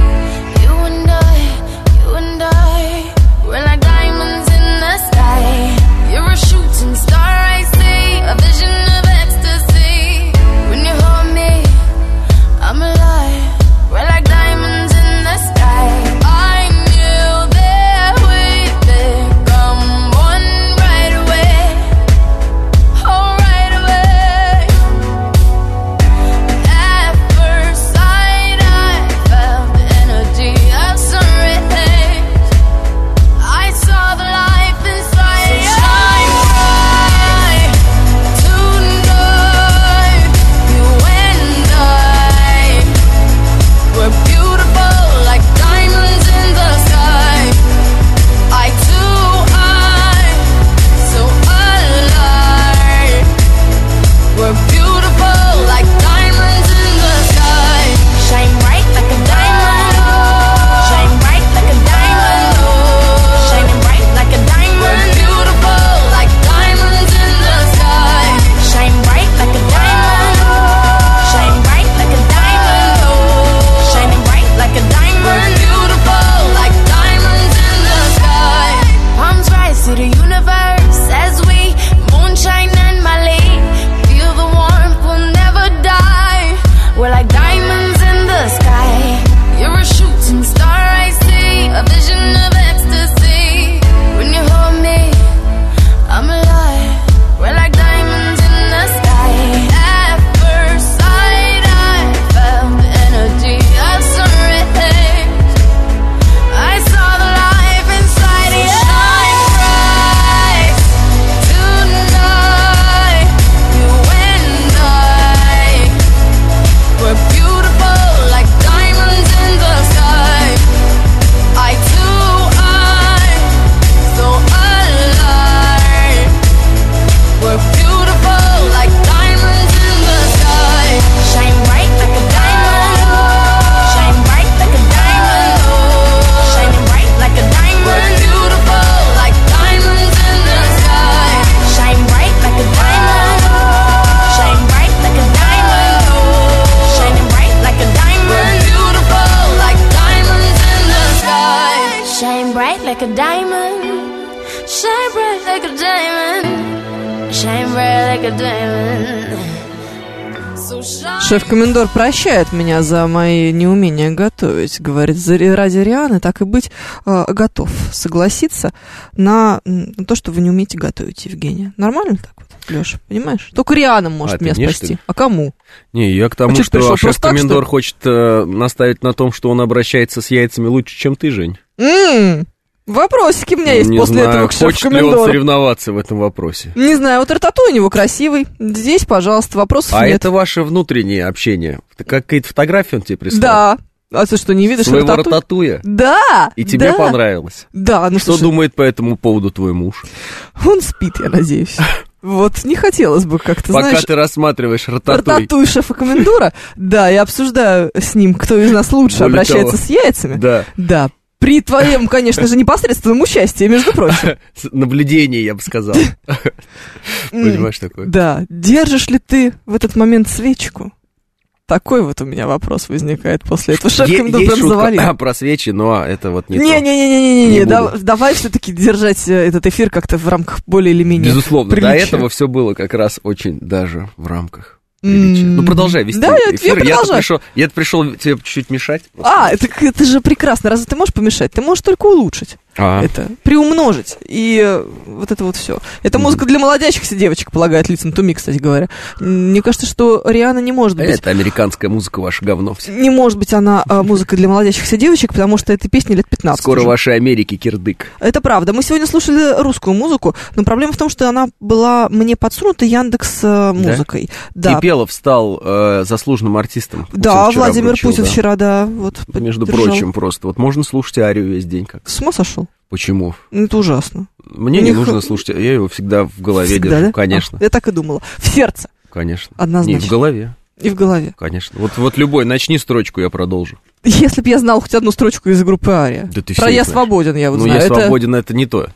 Шеф-комендор прощает меня за мои неумения готовить. Говорит, ради Рианы так и быть э, готов согласиться на, на то, что вы не умеете готовить, Евгения. Нормально так вот, Леша, понимаешь? Только Риана может А, меня не, что спасти. А кому? Не, я к тому, А что просто так, шеф-комендор что хочет э, наставить на том, что он обращается с яйцами лучше, чем ты, Жень. М, Вопросики у меня есть Не после знаю, этого к хочет ли он соревноваться в этом вопросе. Не знаю, вот рататуй у него красивый. Здесь, пожалуйста, вопросов А нет. это ваше внутреннее общение. Как какие-то фотографии он тебе прислал? Да. А ты что, не видишь Своего рататуй? рататуя? Да. И тебе да. понравилось? Да, ну Что слушай, думает по этому поводу твой муж? он спит, я надеюсь. Вот не хотелось бы как-то, Пока знаешь... ты рассматриваешь рататуй. Рататуй шефа комендора, да, я обсуждаю с ним, кто из нас лучше Более обращается того, с яйцами. Да. Да. При твоем, конечно же, непосредственном участии, между прочим. *laughs* Наблюдение, я бы сказал. *laughs* Понимаешь такое? Да. Держишь ли ты в этот момент свечку? Такой вот у меня вопрос возникает после этого. Комендор Есть прям завалил. *laughs* про свечи, но это вот не. Не-не-не-не-не, Не да- давай все-таки держать э, этот эфир как-то в рамках более или менее Безусловно, до этого все было как раз очень даже в рамках приличия. Ну, продолжай вести Да, я- я эфир. Я-то продолжаю. пришел, я пришел тебе чуть-чуть мешать. А, это, это же прекрасно. Разве ты можешь помешать? Ты можешь только улучшить. А. Это приумножить. И э, вот это вот все. Это музыка для молодящихся девочек, полагает Лицин Туми, кстати говоря. Мне кажется, что Риана не может быть. Это американская музыка, ваше говно. все. Не может быть она а, музыка для молодящихся девочек, потому что этой песне лет 15 Скоро уже. вашей Америки кирдык. Это правда. Мы сегодня слушали русскую музыку, но проблема в том, что она была мне подсунута Яндекс э, музыкой. Да. Кипелов стал э, заслуженным артистом. Да, Путин Владимир вручил, Путин да. вчера, да, вот. Между поддержал. прочим, просто. Вот можно слушать Арию весь день как. С ума сошел? Почему? Ну, Это ужасно. Мне У не них- нужно слушать, я его всегда в голове Всегда, держу. да? Конечно. А, я так и думала. В сердце. Конечно. Однозначно. Не, в голове. И в голове. Конечно. Вот, вот любой, начни строчку, я продолжу. Если бы я знал хоть одну строчку из группы Ария. Да ты про «Я знаешь. свободен» я вот Ну, знаю. я Это- свободен, это не то.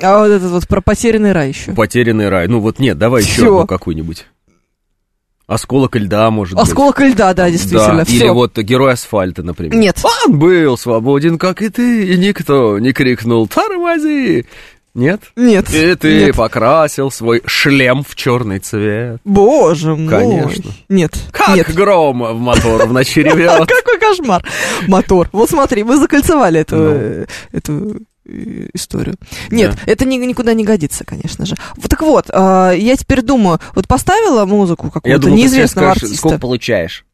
А вот этот вот про «Потерянный рай» еще. Потерянный рай. Ну вот нет, давай еще Всё. одну какую-нибудь. Осколок льда, может быть. «Осколок льда», да, действительно. Да, всё. Или вот герой асфальта, например. Нет. Он был свободен, как и ты, и никто не крикнул «Тормози!» Нет? Нет. И ты Нет. покрасил свой шлем в черный цвет. Боже мой. Конечно. Нет. Как Нет. гром в мотор в ночи *laughs* ревет. Какой кошмар. Мотор. Вот смотри, мы закольцевали эту, Ну. эту э, историю. Нет, Да. это ни- никуда не годится, конечно же. Вот так вот, а, я теперь думаю, вот поставила музыку сейчас неизвестного скажешь, артиста. сколько получаешь?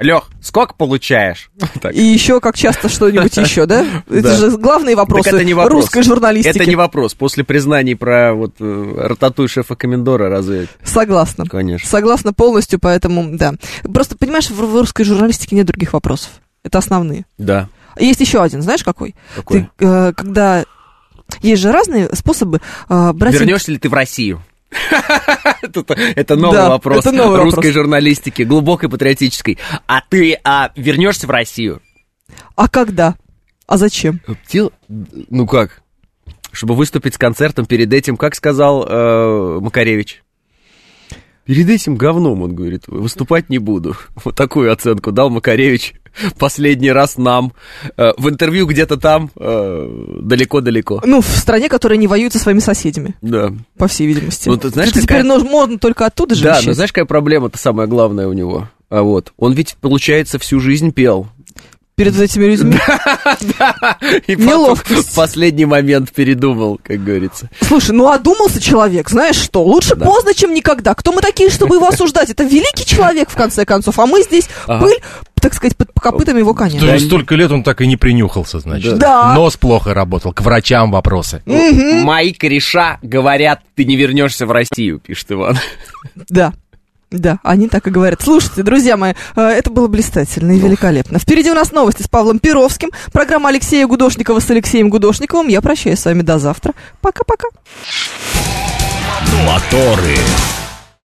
Лех, сколько получаешь? И еще как часто что-нибудь *laughs* еще, да? Это же главные вопросы это не вопрос. русской журналистики. Это не вопрос. После признаний про вот э, рататуй шефа комендора разве... Согласна. Конечно. Согласна полностью, поэтому, да. Просто, понимаешь, в русской журналистике нет других вопросов. Это основные. Да. Есть еще один, знаешь, какой? Какой? Ты, э, когда... Есть же разные способы э, брать... Вернешься ли ты в Россию? *laughs* Это новый Да, вопрос это новый русской вопрос. журналистики, глубокой патриотической. А ты а, вернешься в Россию? А когда? А зачем? Ну как? Чтобы выступить с концертом перед этим, как сказал э, Макаревич? Перед этим говном, он говорит, выступать не буду. *laughs* Вот такую оценку дал Макаревич *laughs* последний раз нам. Э, в интервью где-то там, э, далеко-далеко. Ну, в стране, которая не воюет со своими соседями, Да. по всей видимости. Ну, ты знаешь, какая- теперь можно только оттуда же Да, вещать. но знаешь, какая проблема-то самая главная у него? А вот, он ведь, получается, всю жизнь пел. Перед этими людьми. *laughs* И Неловкость. в последний момент передумал, как говорится. Слушай, ну одумался человек, знаешь что? Лучше Да. поздно, чем никогда. Кто мы такие, чтобы его осуждать? Это великий человек, в конце концов. А мы здесь Ага. пыль, так сказать, под копытами его коня. То есть столько лет он так и не принюхался, значит. Да. Нос плохо работал, к врачам вопросы. Мои кореша говорят, ты не вернешься в Россию, пишет Иван. Да. Да, они так и говорят. Слушайте, друзья мои, э, это было блистательно и великолепно. Впереди у нас новости с Павлом Перовским, программа Алексея Гудошникова с Алексеем Гудошниковым. Я прощаюсь с вами до завтра. Пока-пока. Моторы.